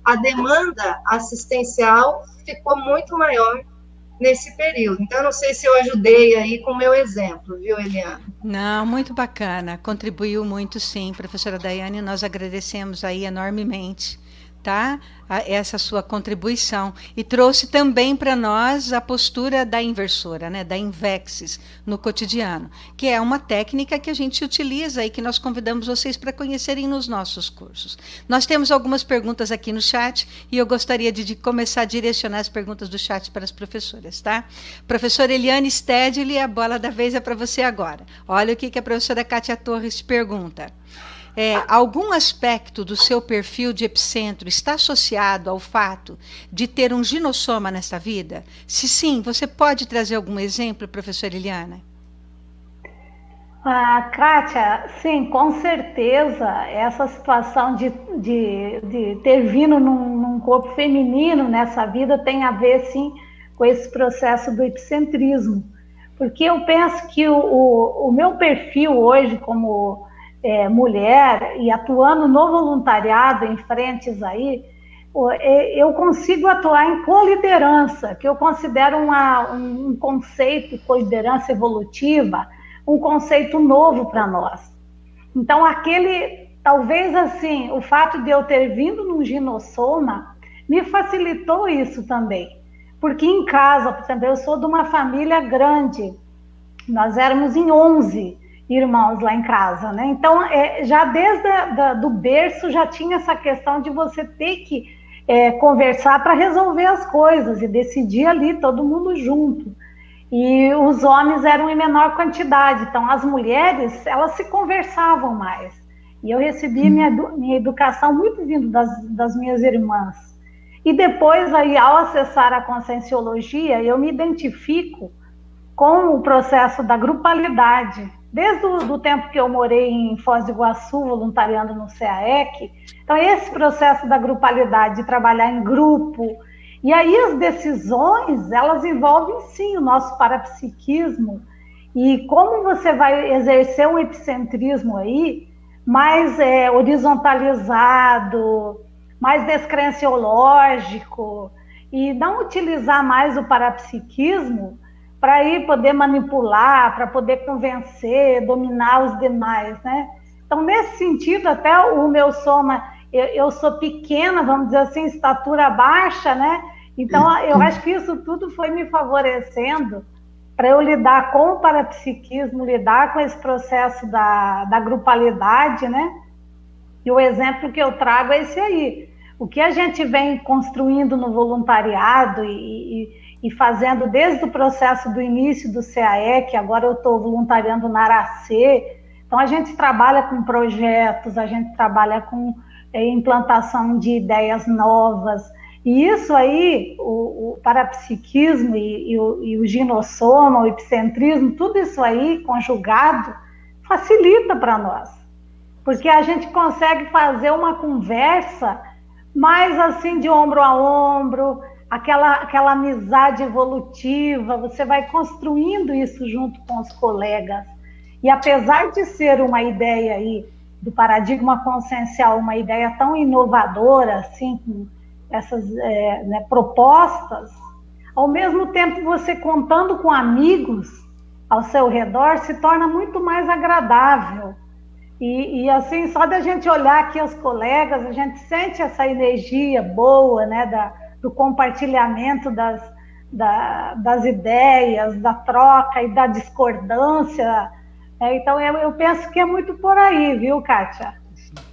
a demanda assistencial ficou muito maior nesse período. Então, não sei se eu ajudei aí com o meu exemplo, viu, Eliana?
Não, muito bacana. Contribuiu muito, sim, professora Daiane. Nós agradecemos aí enormemente. Tá? essa sua contribuição e trouxe também para nós a postura da inversora, né, da Invexis no cotidiano, que é uma técnica que a gente utiliza e que nós convidamos vocês para conhecerem nos nossos cursos. Nós temos algumas perguntas aqui no chat e eu gostaria de, de começar a direcionar as perguntas do chat para as professoras, tá? Professora Eliane Stedley, a bola da vez é para você agora. Olha o que, que a professora Kátia Torres pergunta é, algum aspecto do seu perfil de epicentro está associado ao fato de ter um ginossoma nesta vida? Se sim, você pode trazer algum exemplo, professora Eliana?
Ah, Kátia, sim, com certeza, essa situação de, de, de ter vindo num, num, corpo feminino nessa vida tem a ver, sim, com esse processo do epicentrismo. Porque eu penso que o, o, o meu perfil hoje, como é, mulher e atuando no voluntariado em frentes aí, é, eu consigo atuar em coliderança, que eu considero uma, um conceito, coliderança evolutiva, um conceito novo para nós. Então, aquele, talvez assim, o fato de eu ter vindo num ginossoma me facilitou isso também. Porque em casa, por exemplo, eu sou de uma família grande, nós éramos em 11, irmãos lá em casa, né? Então, é, já desde a, da, do berço já tinha essa questão de você ter que é, conversar para resolver as coisas e decidir ali todo mundo junto. E os homens eram em menor quantidade, então as mulheres elas se conversavam mais. E eu recebi minha, minha educação muito vindo das, das minhas irmãs. E depois aí, ao acessar a conscienciologia, eu me identifico com o processo da grupalidade, desde o tempo que eu morei em Foz do Iguaçu, voluntariando no CAEC. Então, esse processo da grupalidade, de trabalhar em grupo, e aí as decisões, elas envolvem sim o nosso parapsiquismo, e como você vai exercer um epicentrismo aí, mais é, horizontalizado, mais descrenciológico, e não utilizar mais o parapsiquismo, para ir poder manipular, para poder convencer, dominar os demais, né? Então, nesse sentido, até o meu soma, eu, eu sou pequena, vamos dizer assim, estatura baixa, né? Então, eu acho que isso tudo foi me favorecendo para eu lidar com o parapsiquismo, lidar com esse processo da, da grupalidade, né? E o exemplo que eu trago é esse aí. O que a gente vem construindo no voluntariado e, e e fazendo desde o processo do início do CAE, que agora eu estou voluntariando na Aracê. Então, a gente trabalha com projetos, a gente trabalha com é, implantação de ideias novas. E isso aí, o, o parapsiquismo e, e, o, e o ginossoma, o epicentrismo, tudo isso aí conjugado, facilita para nós. Porque a gente consegue fazer uma conversa mais assim de ombro a ombro, aquela, aquela amizade evolutiva, você vai construindo isso junto com os colegas. E apesar de ser uma ideia aí do paradigma consciencial, uma ideia tão inovadora, assim, com essas é, né, propostas, ao mesmo tempo você contando com amigos ao seu redor se torna muito mais agradável. E, e assim, só da gente olhar aqui os colegas, a gente sente essa energia boa, né, da, do compartilhamento das, da, das ideias, da troca e da discordância. É, então, eu, eu penso que é muito por aí, viu, Kátia?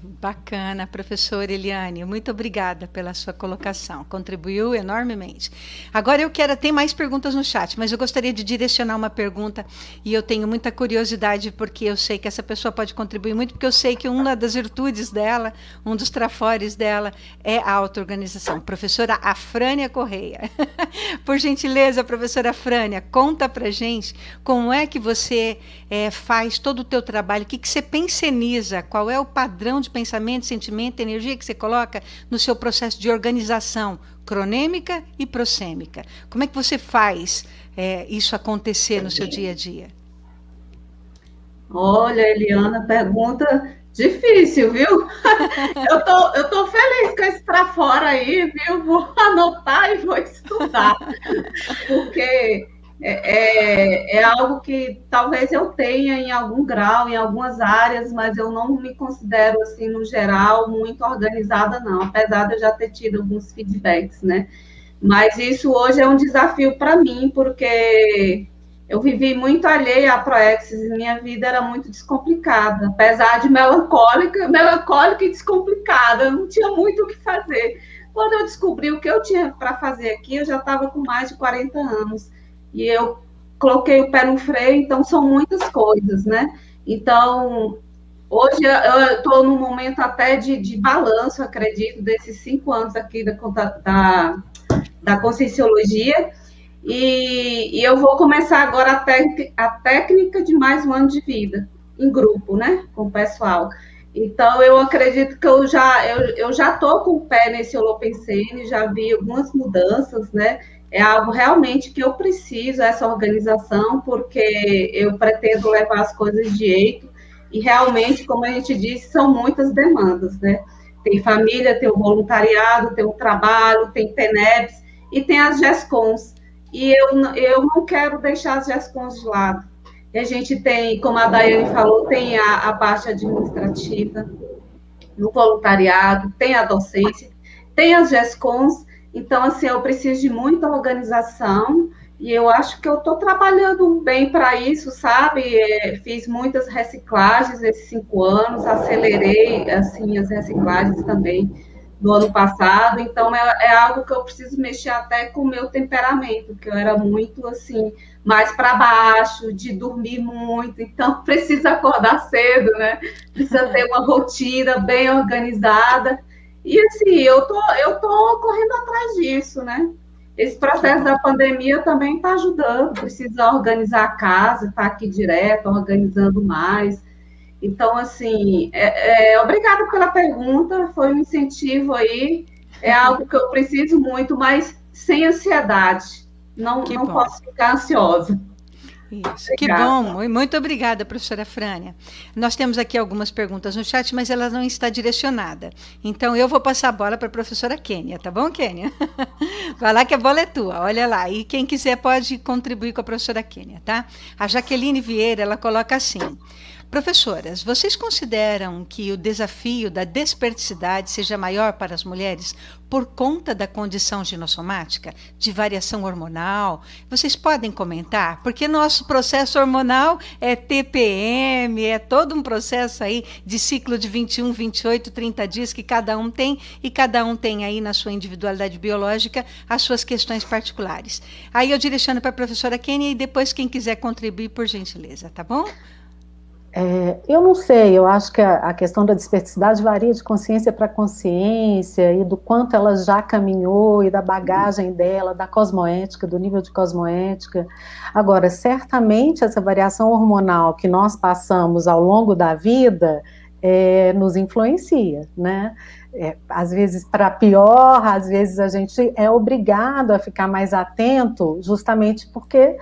Bacana, professora Eliane, muito obrigada pela sua colocação, contribuiu enormemente. Agora eu quero, tem mais perguntas no chat, mas eu gostaria de direcionar uma pergunta e eu tenho muita curiosidade porque eu sei que essa pessoa pode contribuir muito, porque eu sei que uma das virtudes dela, um dos trafores dela é a auto-organização. Professora Afrânia Correia, (laughs) por gentileza, professora Afrânia, conta pra gente como é que você é, faz todo o teu trabalho, o que, que você penseniza, qual é o padrão de pensamento sentimento, energia que você coloca no seu processo de organização cronêmica e prosêmica. Como é que você faz é, isso acontecer no seu dia a dia?
Olha, Eliana, pergunta difícil, viu? (laughs) eu, tô, eu tô feliz com esse para fora aí, viu? Vou (laughs) anotar e vou estudar. Porque é, é, é, algo que talvez eu tenha em algum grau, em algumas áreas, mas eu não me considero, assim, no geral, muito organizada, não, apesar de eu já ter tido alguns feedbacks, né? Mas isso hoje é um desafio para mim, porque eu vivi muito alheia a Proexis e minha vida era muito descomplicada, apesar de melancólica, melancólica e descomplicada, eu não tinha muito o que fazer. Quando eu descobri o que eu tinha para fazer aqui, eu já estava com mais de 40 anos e eu coloquei o pé no freio, então são muitas coisas, né? Então, hoje eu estou num momento até de, de balanço, acredito, desses cinco anos aqui da, da, da Conscienciologia, e, e, eu vou começar agora a, a técnica de mais um ano de vida, em grupo, né, com o pessoal. Então, eu acredito que eu já eu, eu já estou com o pé nesse Holopensene, já vi algumas mudanças, né, é algo realmente que eu preciso, essa organização, porque eu pretendo levar as coisas de jeito, e realmente, como a gente disse, são muitas demandas, né? Tem família, tem o voluntariado, tem o trabalho, tem TENEPS e tem as GESCONs. E eu, eu não quero deixar as GESCONs de lado. E a gente tem, como a Daiane falou, tem a, a parte administrativa, no voluntariado, tem a docência, tem as GESCONs, então, assim, eu preciso de muita organização e eu acho que eu estou trabalhando bem para isso, sabe? É, fiz muitas reciclagens esses cinco anos, acelerei, assim, as reciclagens também no ano passado, então é, é algo que eu preciso mexer até com o meu temperamento, que eu era muito, assim, mais para baixo, de dormir muito, então (laughs) precisa acordar cedo, né? Precisa ter uma rotina bem organizada, e assim, eu tô, eu tô correndo atrás disso, né? Esse processo da pandemia também está ajudando, precisa organizar a casa, estar tá aqui direto, organizando mais. Então, assim, é, é, obrigada pela pergunta, foi um incentivo aí, é algo que eu preciso muito, mas sem ansiedade. Não, não posso ficar ansiosa.
Isso, que bom. Muito obrigada, professora Frânia. Nós temos aqui algumas perguntas no chat, mas ela não está direcionada. Então, eu vou passar a bola para a professora Kênia, tá bom, Kênia? (laughs) Vai lá que a bola é tua, olha lá. E quem quiser pode contribuir com a professora Kênia, tá? A Jaqueline Vieira, ela coloca assim... Professoras, vocês consideram que o desafio da desperticidade seja maior para as mulheres por conta da condição ginossomática, de variação hormonal? Vocês podem comentar? Porque nosso processo hormonal é TPM, é todo um processo aí de ciclo de 21, 28, 30 dias que cada um tem e cada um tem aí na sua individualidade biológica as suas questões particulares. Aí eu direciono para a professora Kenia e depois quem quiser contribuir, por gentileza, tá bom?
É, eu não sei, eu acho que a, a questão da desperticidade varia de consciência para consciência e do quanto ela já caminhou e da bagagem dela, da cosmoética, do nível de cosmoética. Agora, certamente essa variação hormonal que nós passamos ao longo da vida é, nos influencia, né? É, às vezes para pior, às vezes a gente é obrigado a ficar mais atento, justamente porque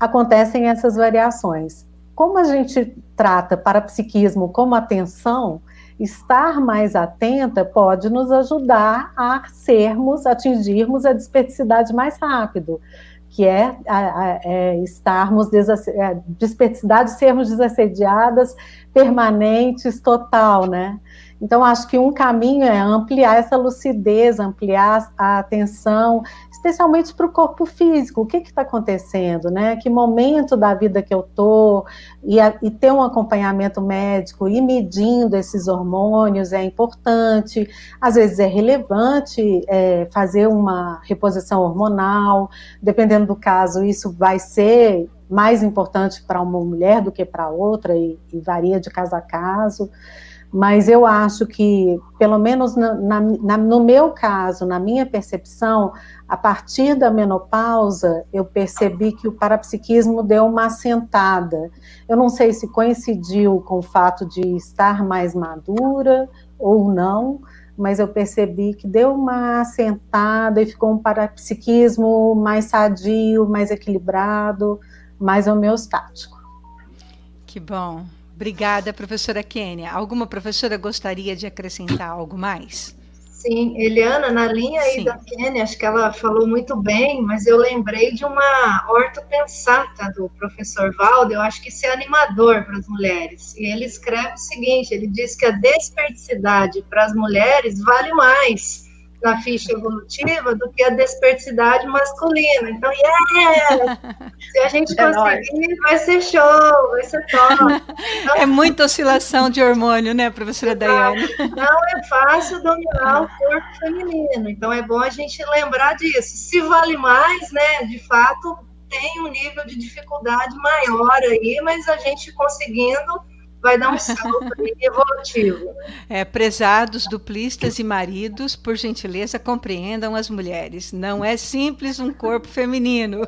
acontecem essas variações como a gente trata parapsiquismo como atenção, estar mais atenta pode nos ajudar a sermos, atingirmos a desperticidade mais rápido, que é, é estarmos, é, desperticidade, sermos desassediadas, permanentes, total, né? Então, acho que um caminho é ampliar essa lucidez, ampliar a atenção, especialmente para o corpo físico. O que está acontecendo, né? Que momento da vida que eu estou, e, e, ter um acompanhamento médico e medindo esses hormônios é importante. Às vezes é relevante é, fazer uma reposição hormonal, dependendo do caso, isso vai ser mais importante para uma mulher do que para outra, e, e varia de caso a caso mas eu acho que, pelo menos na, na, no meu caso, na minha percepção, a partir da menopausa, eu percebi que o parapsiquismo deu uma assentada. Eu não sei se coincidiu com o fato de estar mais madura ou não, mas eu percebi que deu uma assentada e ficou um parapsiquismo mais sadio, mais equilibrado, mais homeostático.
Que bom. Obrigada, professora Kênia. Alguma professora gostaria de acrescentar algo mais?
Sim, Eliana, na linha aí Sim. da Kenny, acho que ela falou muito bem, mas eu lembrei de uma ortopensata do professor Valdo, eu acho que isso é animador para as mulheres. E ele escreve o seguinte: ele diz que a desperdicidade para as mulheres vale mais na ficha evolutiva do que a desperticidade masculina. Então, yeah! Se a gente (laughs) é conseguir, nóis. vai ser show, vai ser top.
Então, (laughs) é muita oscilação de hormônio, né, professora Daiane? (laughs)
Não é fácil dominar o corpo feminino. Então, é bom a gente lembrar disso. Se vale mais, né, de fato, tem um nível de dificuldade maior aí, mas a gente conseguindo vai dar um salto evolutivo. (laughs)
É, prezados, duplistas e maridos, por gentileza, compreendam as mulheres. Não é simples um corpo feminino.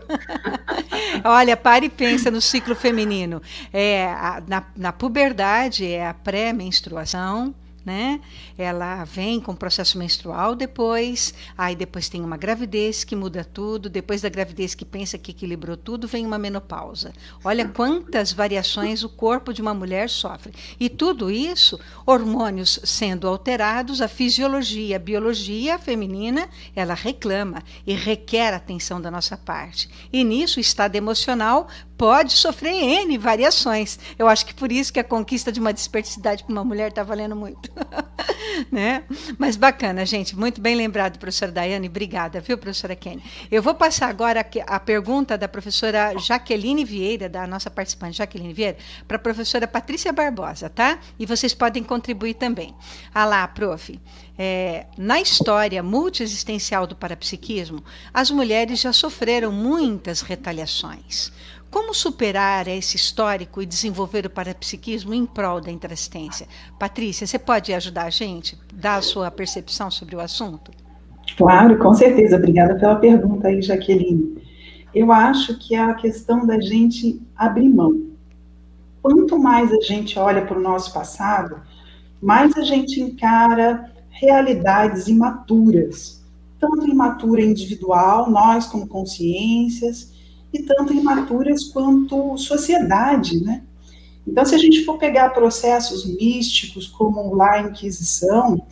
(laughs) Olha, pare e pensa no ciclo feminino. É, a, na, na puberdade é a pré-menstruação, né? Ela vem com processo menstrual depois, aí depois tem uma gravidez que muda tudo, depois da gravidez que pensa que equilibrou tudo, vem uma menopausa. Olha quantas variações o corpo de uma mulher sofre. E tudo isso, hormônios sendo alterados, a fisiologia, a biologia feminina, ela reclama e requer atenção da nossa parte. E nisso o estado emocional pode sofrer N variações. Eu acho que por isso que a conquista de uma desperticidade para uma mulher está valendo muito. (laughs) né? Mas bacana, gente. Muito bem lembrado, professora Daiane. Obrigada, viu, professora Kenny? Eu vou passar agora a pergunta da professora Jaqueline Vieira, da nossa participante Jaqueline Vieira, para a professora Patrícia Barbosa, tá? E vocês podem contribuir também. Ah lá, prof. É, na história multiexistencial do parapsiquismo, as mulheres já sofreram muitas retaliações. Como superar esse histórico e desenvolver o parapsiquismo em prol da intrassistência? Patrícia, você pode ajudar a gente, dar a sua percepção sobre o assunto?
Claro, com certeza. Obrigada pela pergunta aí, Jaqueline. Eu acho que é a questão da gente abrir mão. Quanto mais a gente olha para o nosso passado, mais a gente encara realidades imaturas, tanto imatura individual, nós como consciências, e tanto imaturas quanto sociedade, né? Então, se a gente for pegar processos místicos, como lá a Inquisição,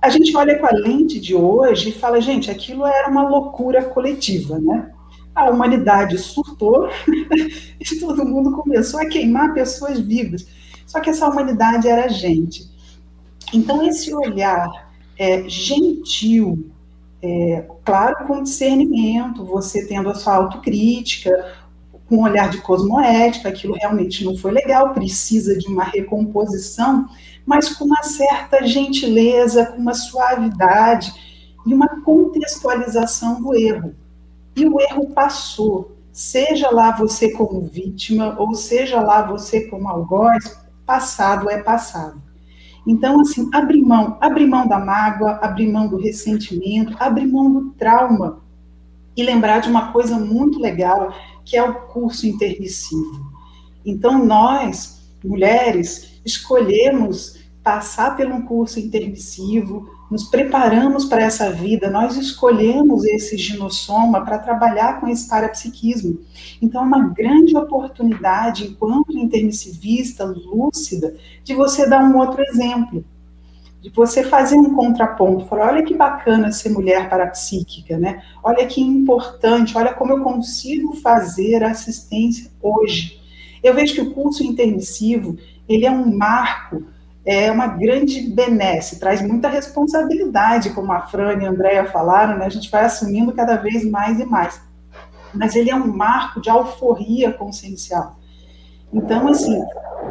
a gente olha com a lente de hoje e fala, gente, aquilo era uma loucura coletiva, né? A humanidade surtou (laughs) e todo mundo começou a queimar pessoas vivas. Só que essa humanidade era gente. Então, esse olhar é, gentil, é, claro, com discernimento, você tendo a sua autocrítica, com um olhar de cosmoética, aquilo realmente não foi legal, precisa de uma recomposição, mas com uma certa gentileza, com uma suavidade e uma contextualização do erro. E o erro passou, seja lá você como vítima, ou seja lá você como algoz, passado é passado. Então, assim, abrir mão, abrir mão da mágoa, abrir mão do ressentimento, abrir mão do trauma. E lembrar de uma coisa muito legal, que é o curso intermissivo. Então, nós, mulheres, escolhemos passar por um curso intermissivo, nos preparamos para essa vida, nós escolhemos esse ginossoma para trabalhar com esse parapsiquismo. Então, é uma grande oportunidade, enquanto intermissivista, lúcida, de você dar um outro exemplo, de você fazer um contraponto, falar, olha que bacana ser mulher parapsíquica, né? Olha que importante, olha como eu consigo fazer assistência hoje. Eu vejo que o curso intermissivo, ele é um marco é uma grande benesse, traz muita responsabilidade, como a Fran e a Andrea falaram, né? a gente vai assumindo cada vez mais e mais. Mas ele é um marco de alforria consciencial. Então, assim,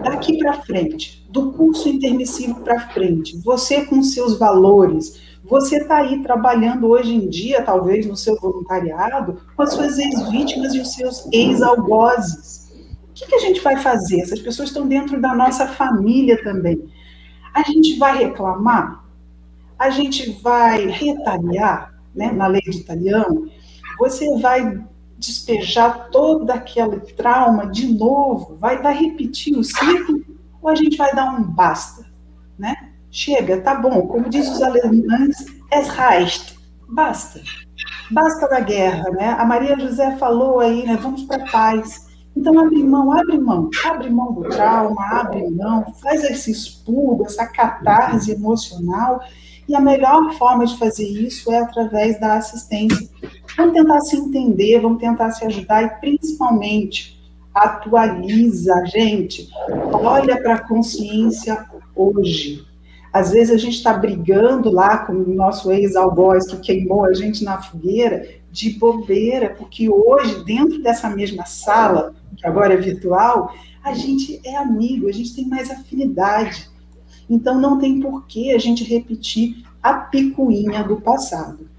daqui para frente, do curso intermissivo para frente, você com seus valores, você está aí trabalhando hoje em dia, talvez no seu voluntariado, com as suas ex-vítimas e os seus ex-algozes. O que, que a gente vai fazer? Essas pessoas estão dentro da nossa família também. A gente vai reclamar? A gente vai retaliar, né, na lei de italiano? Você vai despejar todo aquele trauma de novo? Vai, vai repetir o ciclo? Ou a gente vai dar um basta, né? Chega, tá bom. Como diz os alemães, es reicht. Basta. Basta da guerra, né? A Maria José falou aí, né? Vamos para paz. Então, abre mão, abre mão, abre mão do trauma, abre mão, faz esse expurgo, essa catarse emocional E a melhor forma de fazer isso é através da assistência. Vamos tentar se entender, vamos tentar se ajudar e, principalmente, atualiza, gente. Olha para a consciência hoje. Às vezes a gente está brigando lá com o nosso ex-algoz que queimou a gente na fogueira de bobeira, porque hoje, dentro dessa mesma sala, que agora é virtual, a gente é amigo, a gente tem mais afinidade. Então não tem por que a gente repetir a picuinha do passado.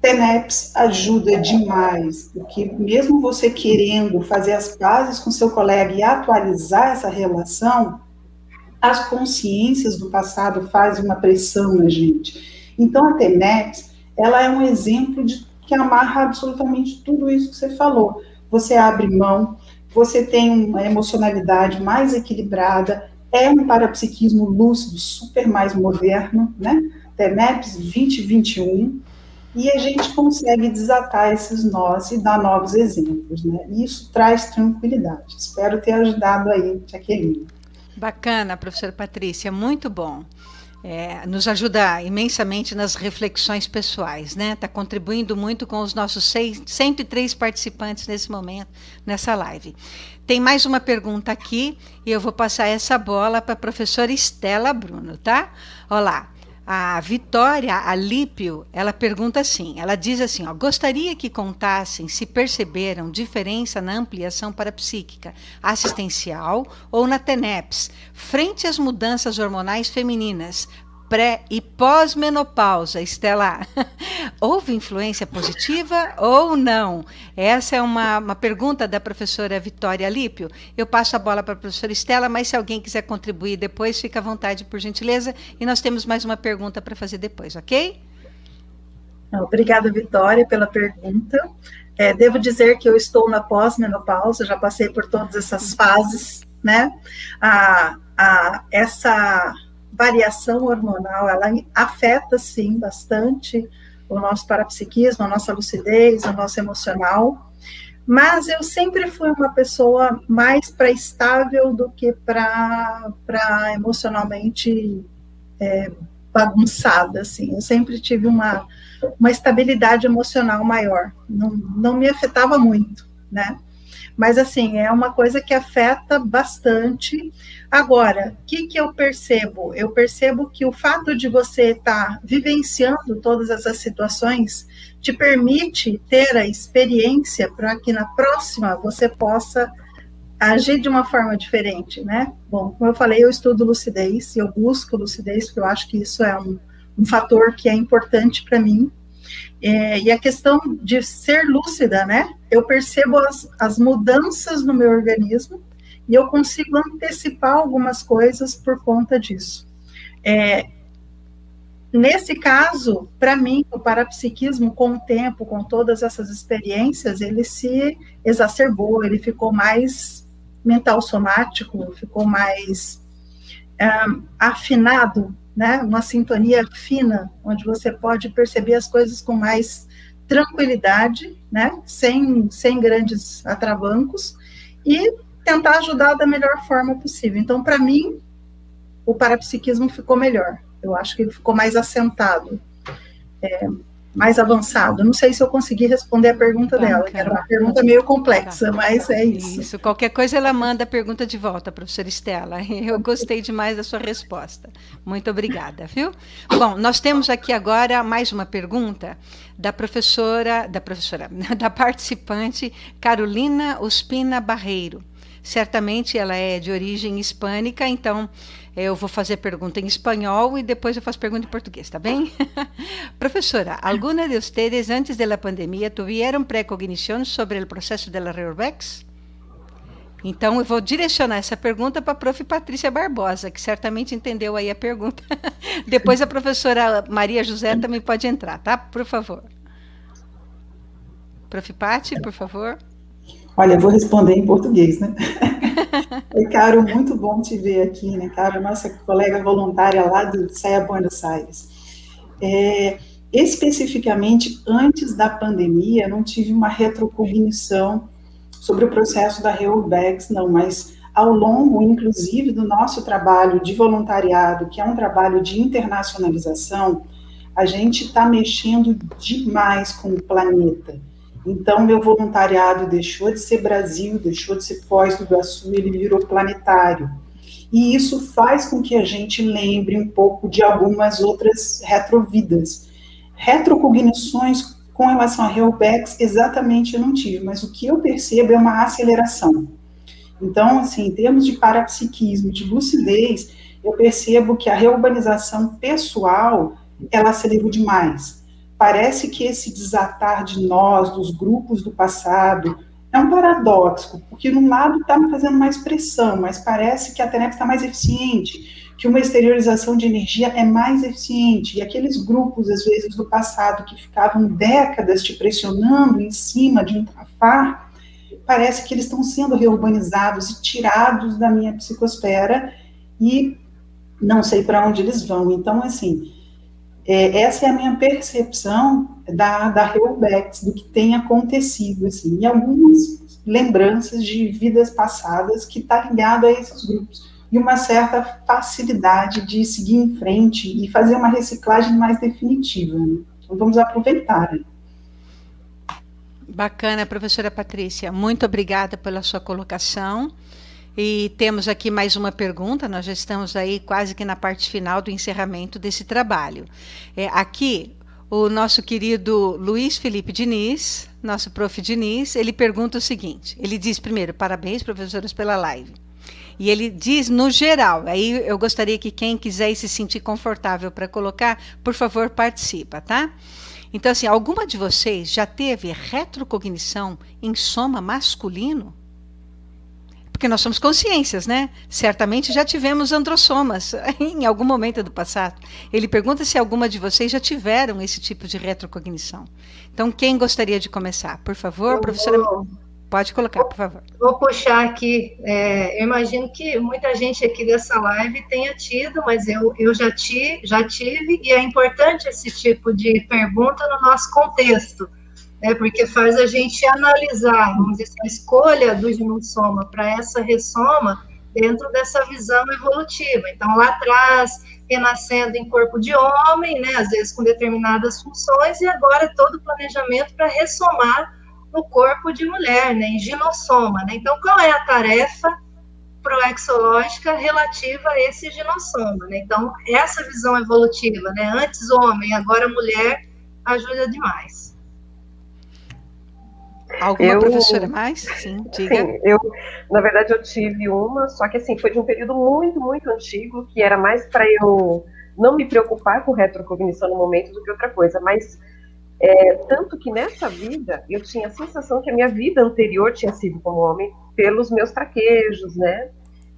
TENEPS ajuda demais, porque mesmo você querendo fazer as pazes com seu colega e atualizar essa relação, as consciências do passado fazem uma pressão na gente. Então a TENEPS, ela é um exemplo de que amarra absolutamente tudo isso que você falou. Você abre mão, você tem uma emocionalidade mais equilibrada, é um parapsiquismo lúcido, super mais moderno, né? TENEPS 2021, e a gente consegue desatar esses nós e dar novos exemplos, né? E isso traz tranquilidade. Espero ter ajudado aí, Jaqueline.
Bacana, professora Patrícia, muito bom. É, nos ajuda imensamente nas reflexões pessoais, né? Está contribuindo muito com os nossos seis, 103 participantes nesse momento, nessa live. Tem mais uma pergunta aqui e eu vou passar essa bola para a professora Estela Bruno, tá? Olá. A Vitória Alípio, ela pergunta assim, ela diz assim, ó, gostaria que contassem se perceberam diferença na ampliação parapsíquica assistencial ou na TENEPS, frente às mudanças hormonais femininas, pré e pós-menopausa, Estela, (laughs) houve influência positiva ou não? Essa é uma, uma pergunta da professora Vitória Lípio. Eu passo a bola para a professora Estela, mas se alguém quiser contribuir depois, fica à vontade, por gentileza. E nós temos mais uma pergunta para fazer depois, ok?
Obrigada, Vitória, pela pergunta. É, devo dizer que eu estou na pós-menopausa, já passei por todas essas fases, né? A, a, essa variação hormonal, ela afeta, sim, bastante o nosso parapsiquismo, a nossa lucidez, o nosso emocional, mas eu sempre fui uma pessoa mais para estável do que para emocionalmente é, bagunçada, assim, eu sempre tive uma, uma estabilidade emocional maior, não, não me afetava muito, né, mas assim, é uma coisa que afeta bastante, Agora, o que, que eu percebo? Eu percebo que o fato de você estar tá vivenciando todas essas situações te permite ter a experiência para que na próxima você possa agir de uma forma diferente, né? Bom, como eu falei, eu estudo lucidez, eu busco lucidez, porque eu acho que isso é um, um fator que é importante para mim. É, e a questão de ser lúcida, né? Eu percebo as, as mudanças no meu organismo, e eu consigo antecipar algumas coisas por conta disso. É, nesse caso, para mim, o parapsiquismo, com o tempo, com todas essas experiências, ele se exacerbou, ele ficou mais mental somático, ficou mais um, afinado, né? uma sintonia fina, onde você pode perceber as coisas com mais tranquilidade, né? sem, sem grandes atravancos, e tentar ajudar da melhor forma possível. Então, para mim, o parapsiquismo ficou melhor. Eu acho que ele ficou mais assentado, é, mais avançado. Não sei se eu consegui responder a pergunta Bacana. dela, que era uma pergunta meio complexa, mas é isso.
Isso, qualquer coisa ela manda a pergunta de volta, professora Estela. (laughs) Eu gostei demais da sua resposta. Muito obrigada, viu? Bom, nós temos aqui agora mais uma pergunta da professora, da professora, (laughs) da participante Carolina Ospina Barreiro. Certamente ela é de origem hispânica, então eu vou fazer pergunta em espanhol e depois eu faço pergunta em português, tá bem? (laughs) Professora, alguna de ustedes antes da pandemia tuvieron precognição sobre o processo da Reurbex? Então, eu vou direcionar essa pergunta para a prof. Patrícia Barbosa, que certamente entendeu aí a pergunta. (laughs) Depois a professora Maria José também pode entrar, tá? Por favor. Prof. Pati, por favor.
Olha, eu vou responder em português, né? Oi, (laughs) Caro, muito bom te ver aqui, né, Caro? Nossa colega voluntária lá do CEA Buenos Aires. É, especificamente, antes da pandemia, não tive uma retrocognição sobre o processo da Reurbex, não, mas ao longo, inclusive, do nosso trabalho de voluntariado, que é um trabalho de internacionalização, a gente está mexendo demais com o planeta. Então, meu voluntariado deixou de ser Brasil, deixou de ser Foz do Iguaçu, ele virou planetário. E isso faz com que a gente lembre um pouco de algumas outras retrovidas. Retrocognições com relação a Hellbacks, exatamente eu não tive, mas o que eu percebo é uma aceleração. Então, assim, em termos de parapsiquismo, de lucidez, eu percebo que a reurbanização pessoal, ela acelerou demais. Parece que esse desatar de nós, dos grupos do passado, é um paradoxo, porque num lado está me fazendo mais pressão, mas parece que a TENEP está mais eficiente, que uma exteriorização de energia é mais eficiente, e aqueles grupos, às vezes, do passado, que ficavam décadas te pressionando em cima de um trafar, parece que eles estão sendo reurbanizados e tirados da minha psicosfera, e não sei para onde eles vão. Então, assim, é, essa é a minha percepção da, da Reobex, do que tem acontecido, assim, e algumas lembranças de vidas passadas que está ligado a esses grupos, e uma certa facilidade de seguir em frente e fazer uma reciclagem mais definitiva. Né? Então, vamos aproveitar.
Bacana, professora Patrícia. Muito obrigada pela sua colocação. E temos aqui mais uma pergunta, nós já estamos aí quase que na parte final do encerramento desse trabalho. É, aqui, o nosso querido Luiz Felipe Diniz, nosso prof. Diniz, ele pergunta o seguinte: ele diz primeiro, parabéns, professores, pela live. E ele diz no geral, aí eu gostaria que quem quiser se sentir confortável para colocar, por favor, participa, tá? Então, assim, alguma de vocês já teve retrocognição em soma masculino? Porque nós somos consciências, né? Certamente já tivemos androssomas (laughs) em algum momento do passado. Ele pergunta se alguma de vocês já tiveram esse tipo de retrocognição. Então, quem gostaria de começar? Por favor, eu professora. Vou, pode colocar, por favor.
Vou puxar aqui. É, eu imagino que muita gente aqui dessa live tenha tido, mas eu, eu já, ti, já tive, e é importante esse tipo de pergunta no nosso contexto né, porque faz a gente analisar, vamos dizer, a escolha do ginossoma para essa ressoma dentro dessa visão evolutiva. Então, lá atrás, renascendo em corpo de homem, né, às vezes com determinadas funções, e agora todo o planejamento para ressomar no corpo de mulher, né, em ginossoma. Né? Então, qual é a tarefa proexológica relativa a esse ginossoma? Né? Então, essa visão evolutiva, né, antes homem, agora mulher, ajuda demais.
Alguma eu, professora mais? Sim, diga. Sim,
eu, na verdade, eu tive uma, só que assim, foi de um período muito, muito antigo, que era mais para eu não me preocupar com retrocognição no momento do que outra coisa, mas é, tanto que nessa vida eu tinha a sensação que a minha vida anterior tinha sido como homem pelos meus traquejos, né?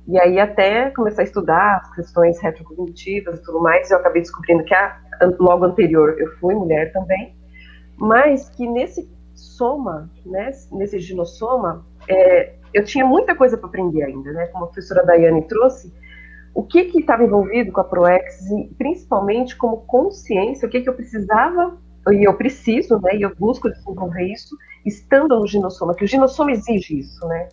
E aí até começar a estudar as questões retrocognitivas e tudo mais, eu acabei descobrindo que a, logo anterior eu fui mulher também, mas que nesse soma, né, nesse ginossoma, é, eu tinha muita coisa para aprender ainda, né, como a professora Daiane trouxe, o que estava envolvido com a ProEx, e principalmente como consciência, o que que eu precisava, e eu preciso, né, e eu busco desenvolver isso, estando no ginossoma, que o ginossoma exige isso, né,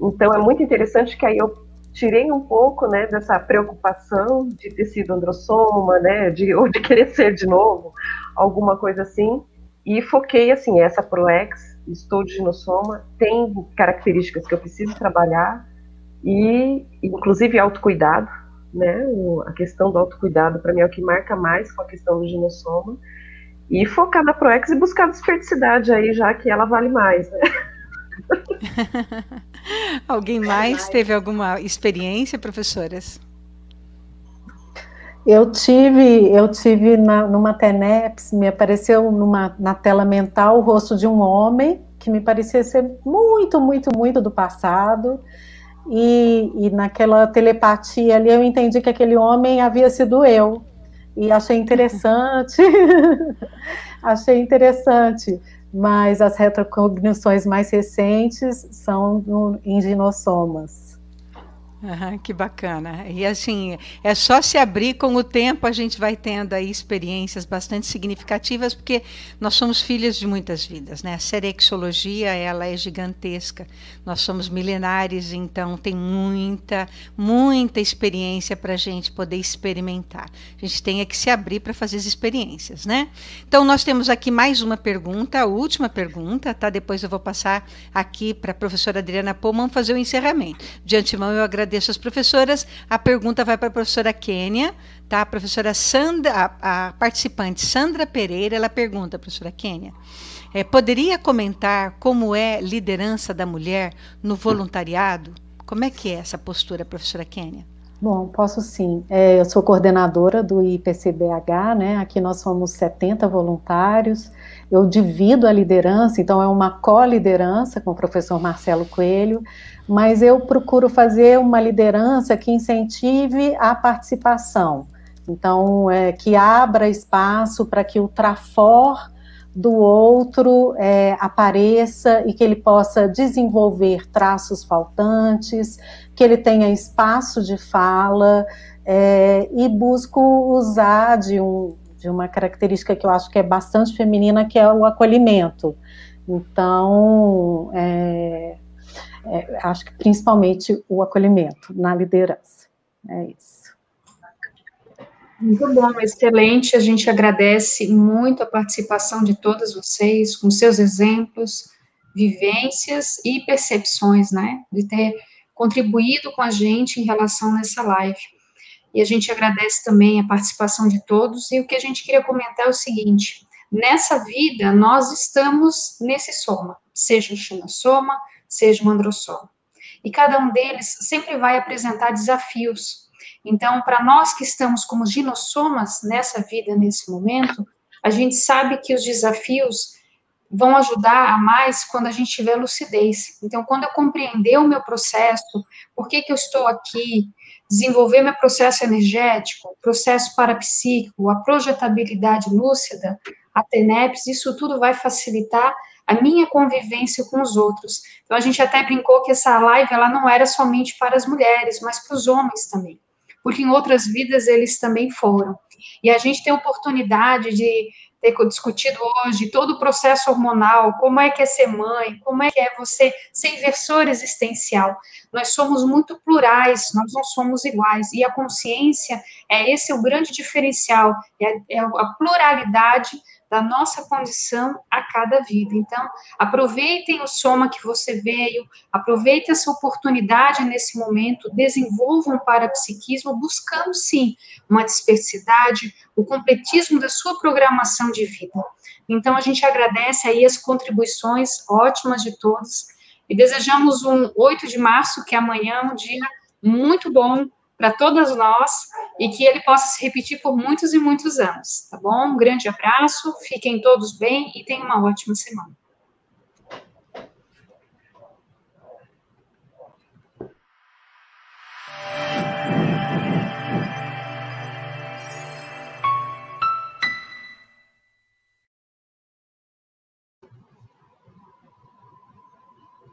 então é muito interessante que aí eu tirei um pouco, né, dessa preocupação de ter sido androssoma, né, de, ou de querer ser de novo, alguma coisa assim, e foquei assim, essa ProEx, estou de ginossoma, tem características que eu preciso trabalhar e inclusive autocuidado, né? A questão do autocuidado para mim é o que marca mais com a questão do ginossoma. E focar na ProEx e buscar a desperdicidade aí, já que ela vale mais, né? (laughs)
Alguém mais teve alguma experiência, professoras?
Eu tive, eu tive na, numa TENEPS, me apareceu numa, na tela mental o rosto de um homem que me parecia ser muito, muito, muito do passado. E, e naquela telepatia ali eu entendi que aquele homem havia sido eu. E achei interessante, (laughs) achei interessante. Mas as retrocognições mais recentes são no, em ginossomas.
Uhum, que bacana. E assim, é só se abrir com o tempo, a gente vai tendo aí experiências bastante significativas, porque nós somos filhos de muitas vidas, né? A serexologia, ela é gigantesca. Nós somos milenares, então tem muita, muita experiência para a gente poder experimentar. A gente tem é que se abrir para fazer as experiências, né? Então, nós temos aqui mais uma pergunta, a última pergunta, tá? Depois eu vou passar aqui para a professora Adriana Pullman fazer o encerramento. De antemão, eu agradeço agradeço às professoras. A pergunta vai para a professora Kênia, tá? A professora Sandra, a, a participante Sandra Pereira, ela pergunta, professora Kênia, é, poderia comentar como é liderança da mulher no voluntariado? Como é que é essa postura, professora Kênia?
Bom, posso sim. É, eu sou coordenadora do IPCBH, né? Aqui nós somos 70 voluntários. Eu divido a liderança, então é uma co-liderança com o professor Marcelo Coelho mas eu procuro fazer uma liderança que incentive a participação. Então, é, que abra espaço para que o trafor do outro é, apareça e que ele possa desenvolver traços faltantes, que ele tenha espaço de fala é, e busco usar de, um, de uma característica que eu acho que é bastante feminina, que é o acolhimento. Então, é, é, acho que principalmente o acolhimento na liderança. É isso.
Muito bom, excelente. A gente agradece muito a participação de todas vocês, com seus exemplos, vivências e percepções, né? De ter contribuído com a gente em relação nessa live. E a gente agradece também a participação de todos. E o que a gente queria comentar é o seguinte: nessa vida, nós estamos nesse soma, seja o soma, seja uma androssoma. E cada um deles sempre vai apresentar desafios. Então, para nós que estamos como ginossomas nessa vida, nesse momento, a gente sabe que os desafios vão ajudar a mais quando a gente tiver lucidez. Então, quando eu compreender o meu processo, por que, que eu estou aqui, desenvolver meu processo energético, processo parapsíquico, a projetabilidade lúcida, a TENEPS, isso tudo vai facilitar a minha convivência com os outros. Então a gente até brincou que essa live ela não era somente para as mulheres, mas para os homens também, porque em outras vidas eles também foram. E a gente tem a oportunidade de ter discutido hoje todo o processo hormonal, como é que é ser mãe, como é que é você ser inversor existencial. Nós somos muito plurais, nós não somos iguais. E a consciência é esse é o grande diferencial, é, é a pluralidade da nossa condição a cada vida. Então, aproveitem o soma que você veio, aproveitem essa oportunidade nesse momento, desenvolvam o parapsiquismo, buscando sim uma dispersidade, o completismo da sua programação de vida. Então, a gente agradece aí as contribuições ótimas de todos e desejamos um 8 de março, que é amanhã, um dia muito bom para todas nós e que ele possa se repetir por muitos e muitos anos, tá bom? Um grande abraço, fiquem todos bem e tenham uma ótima semana.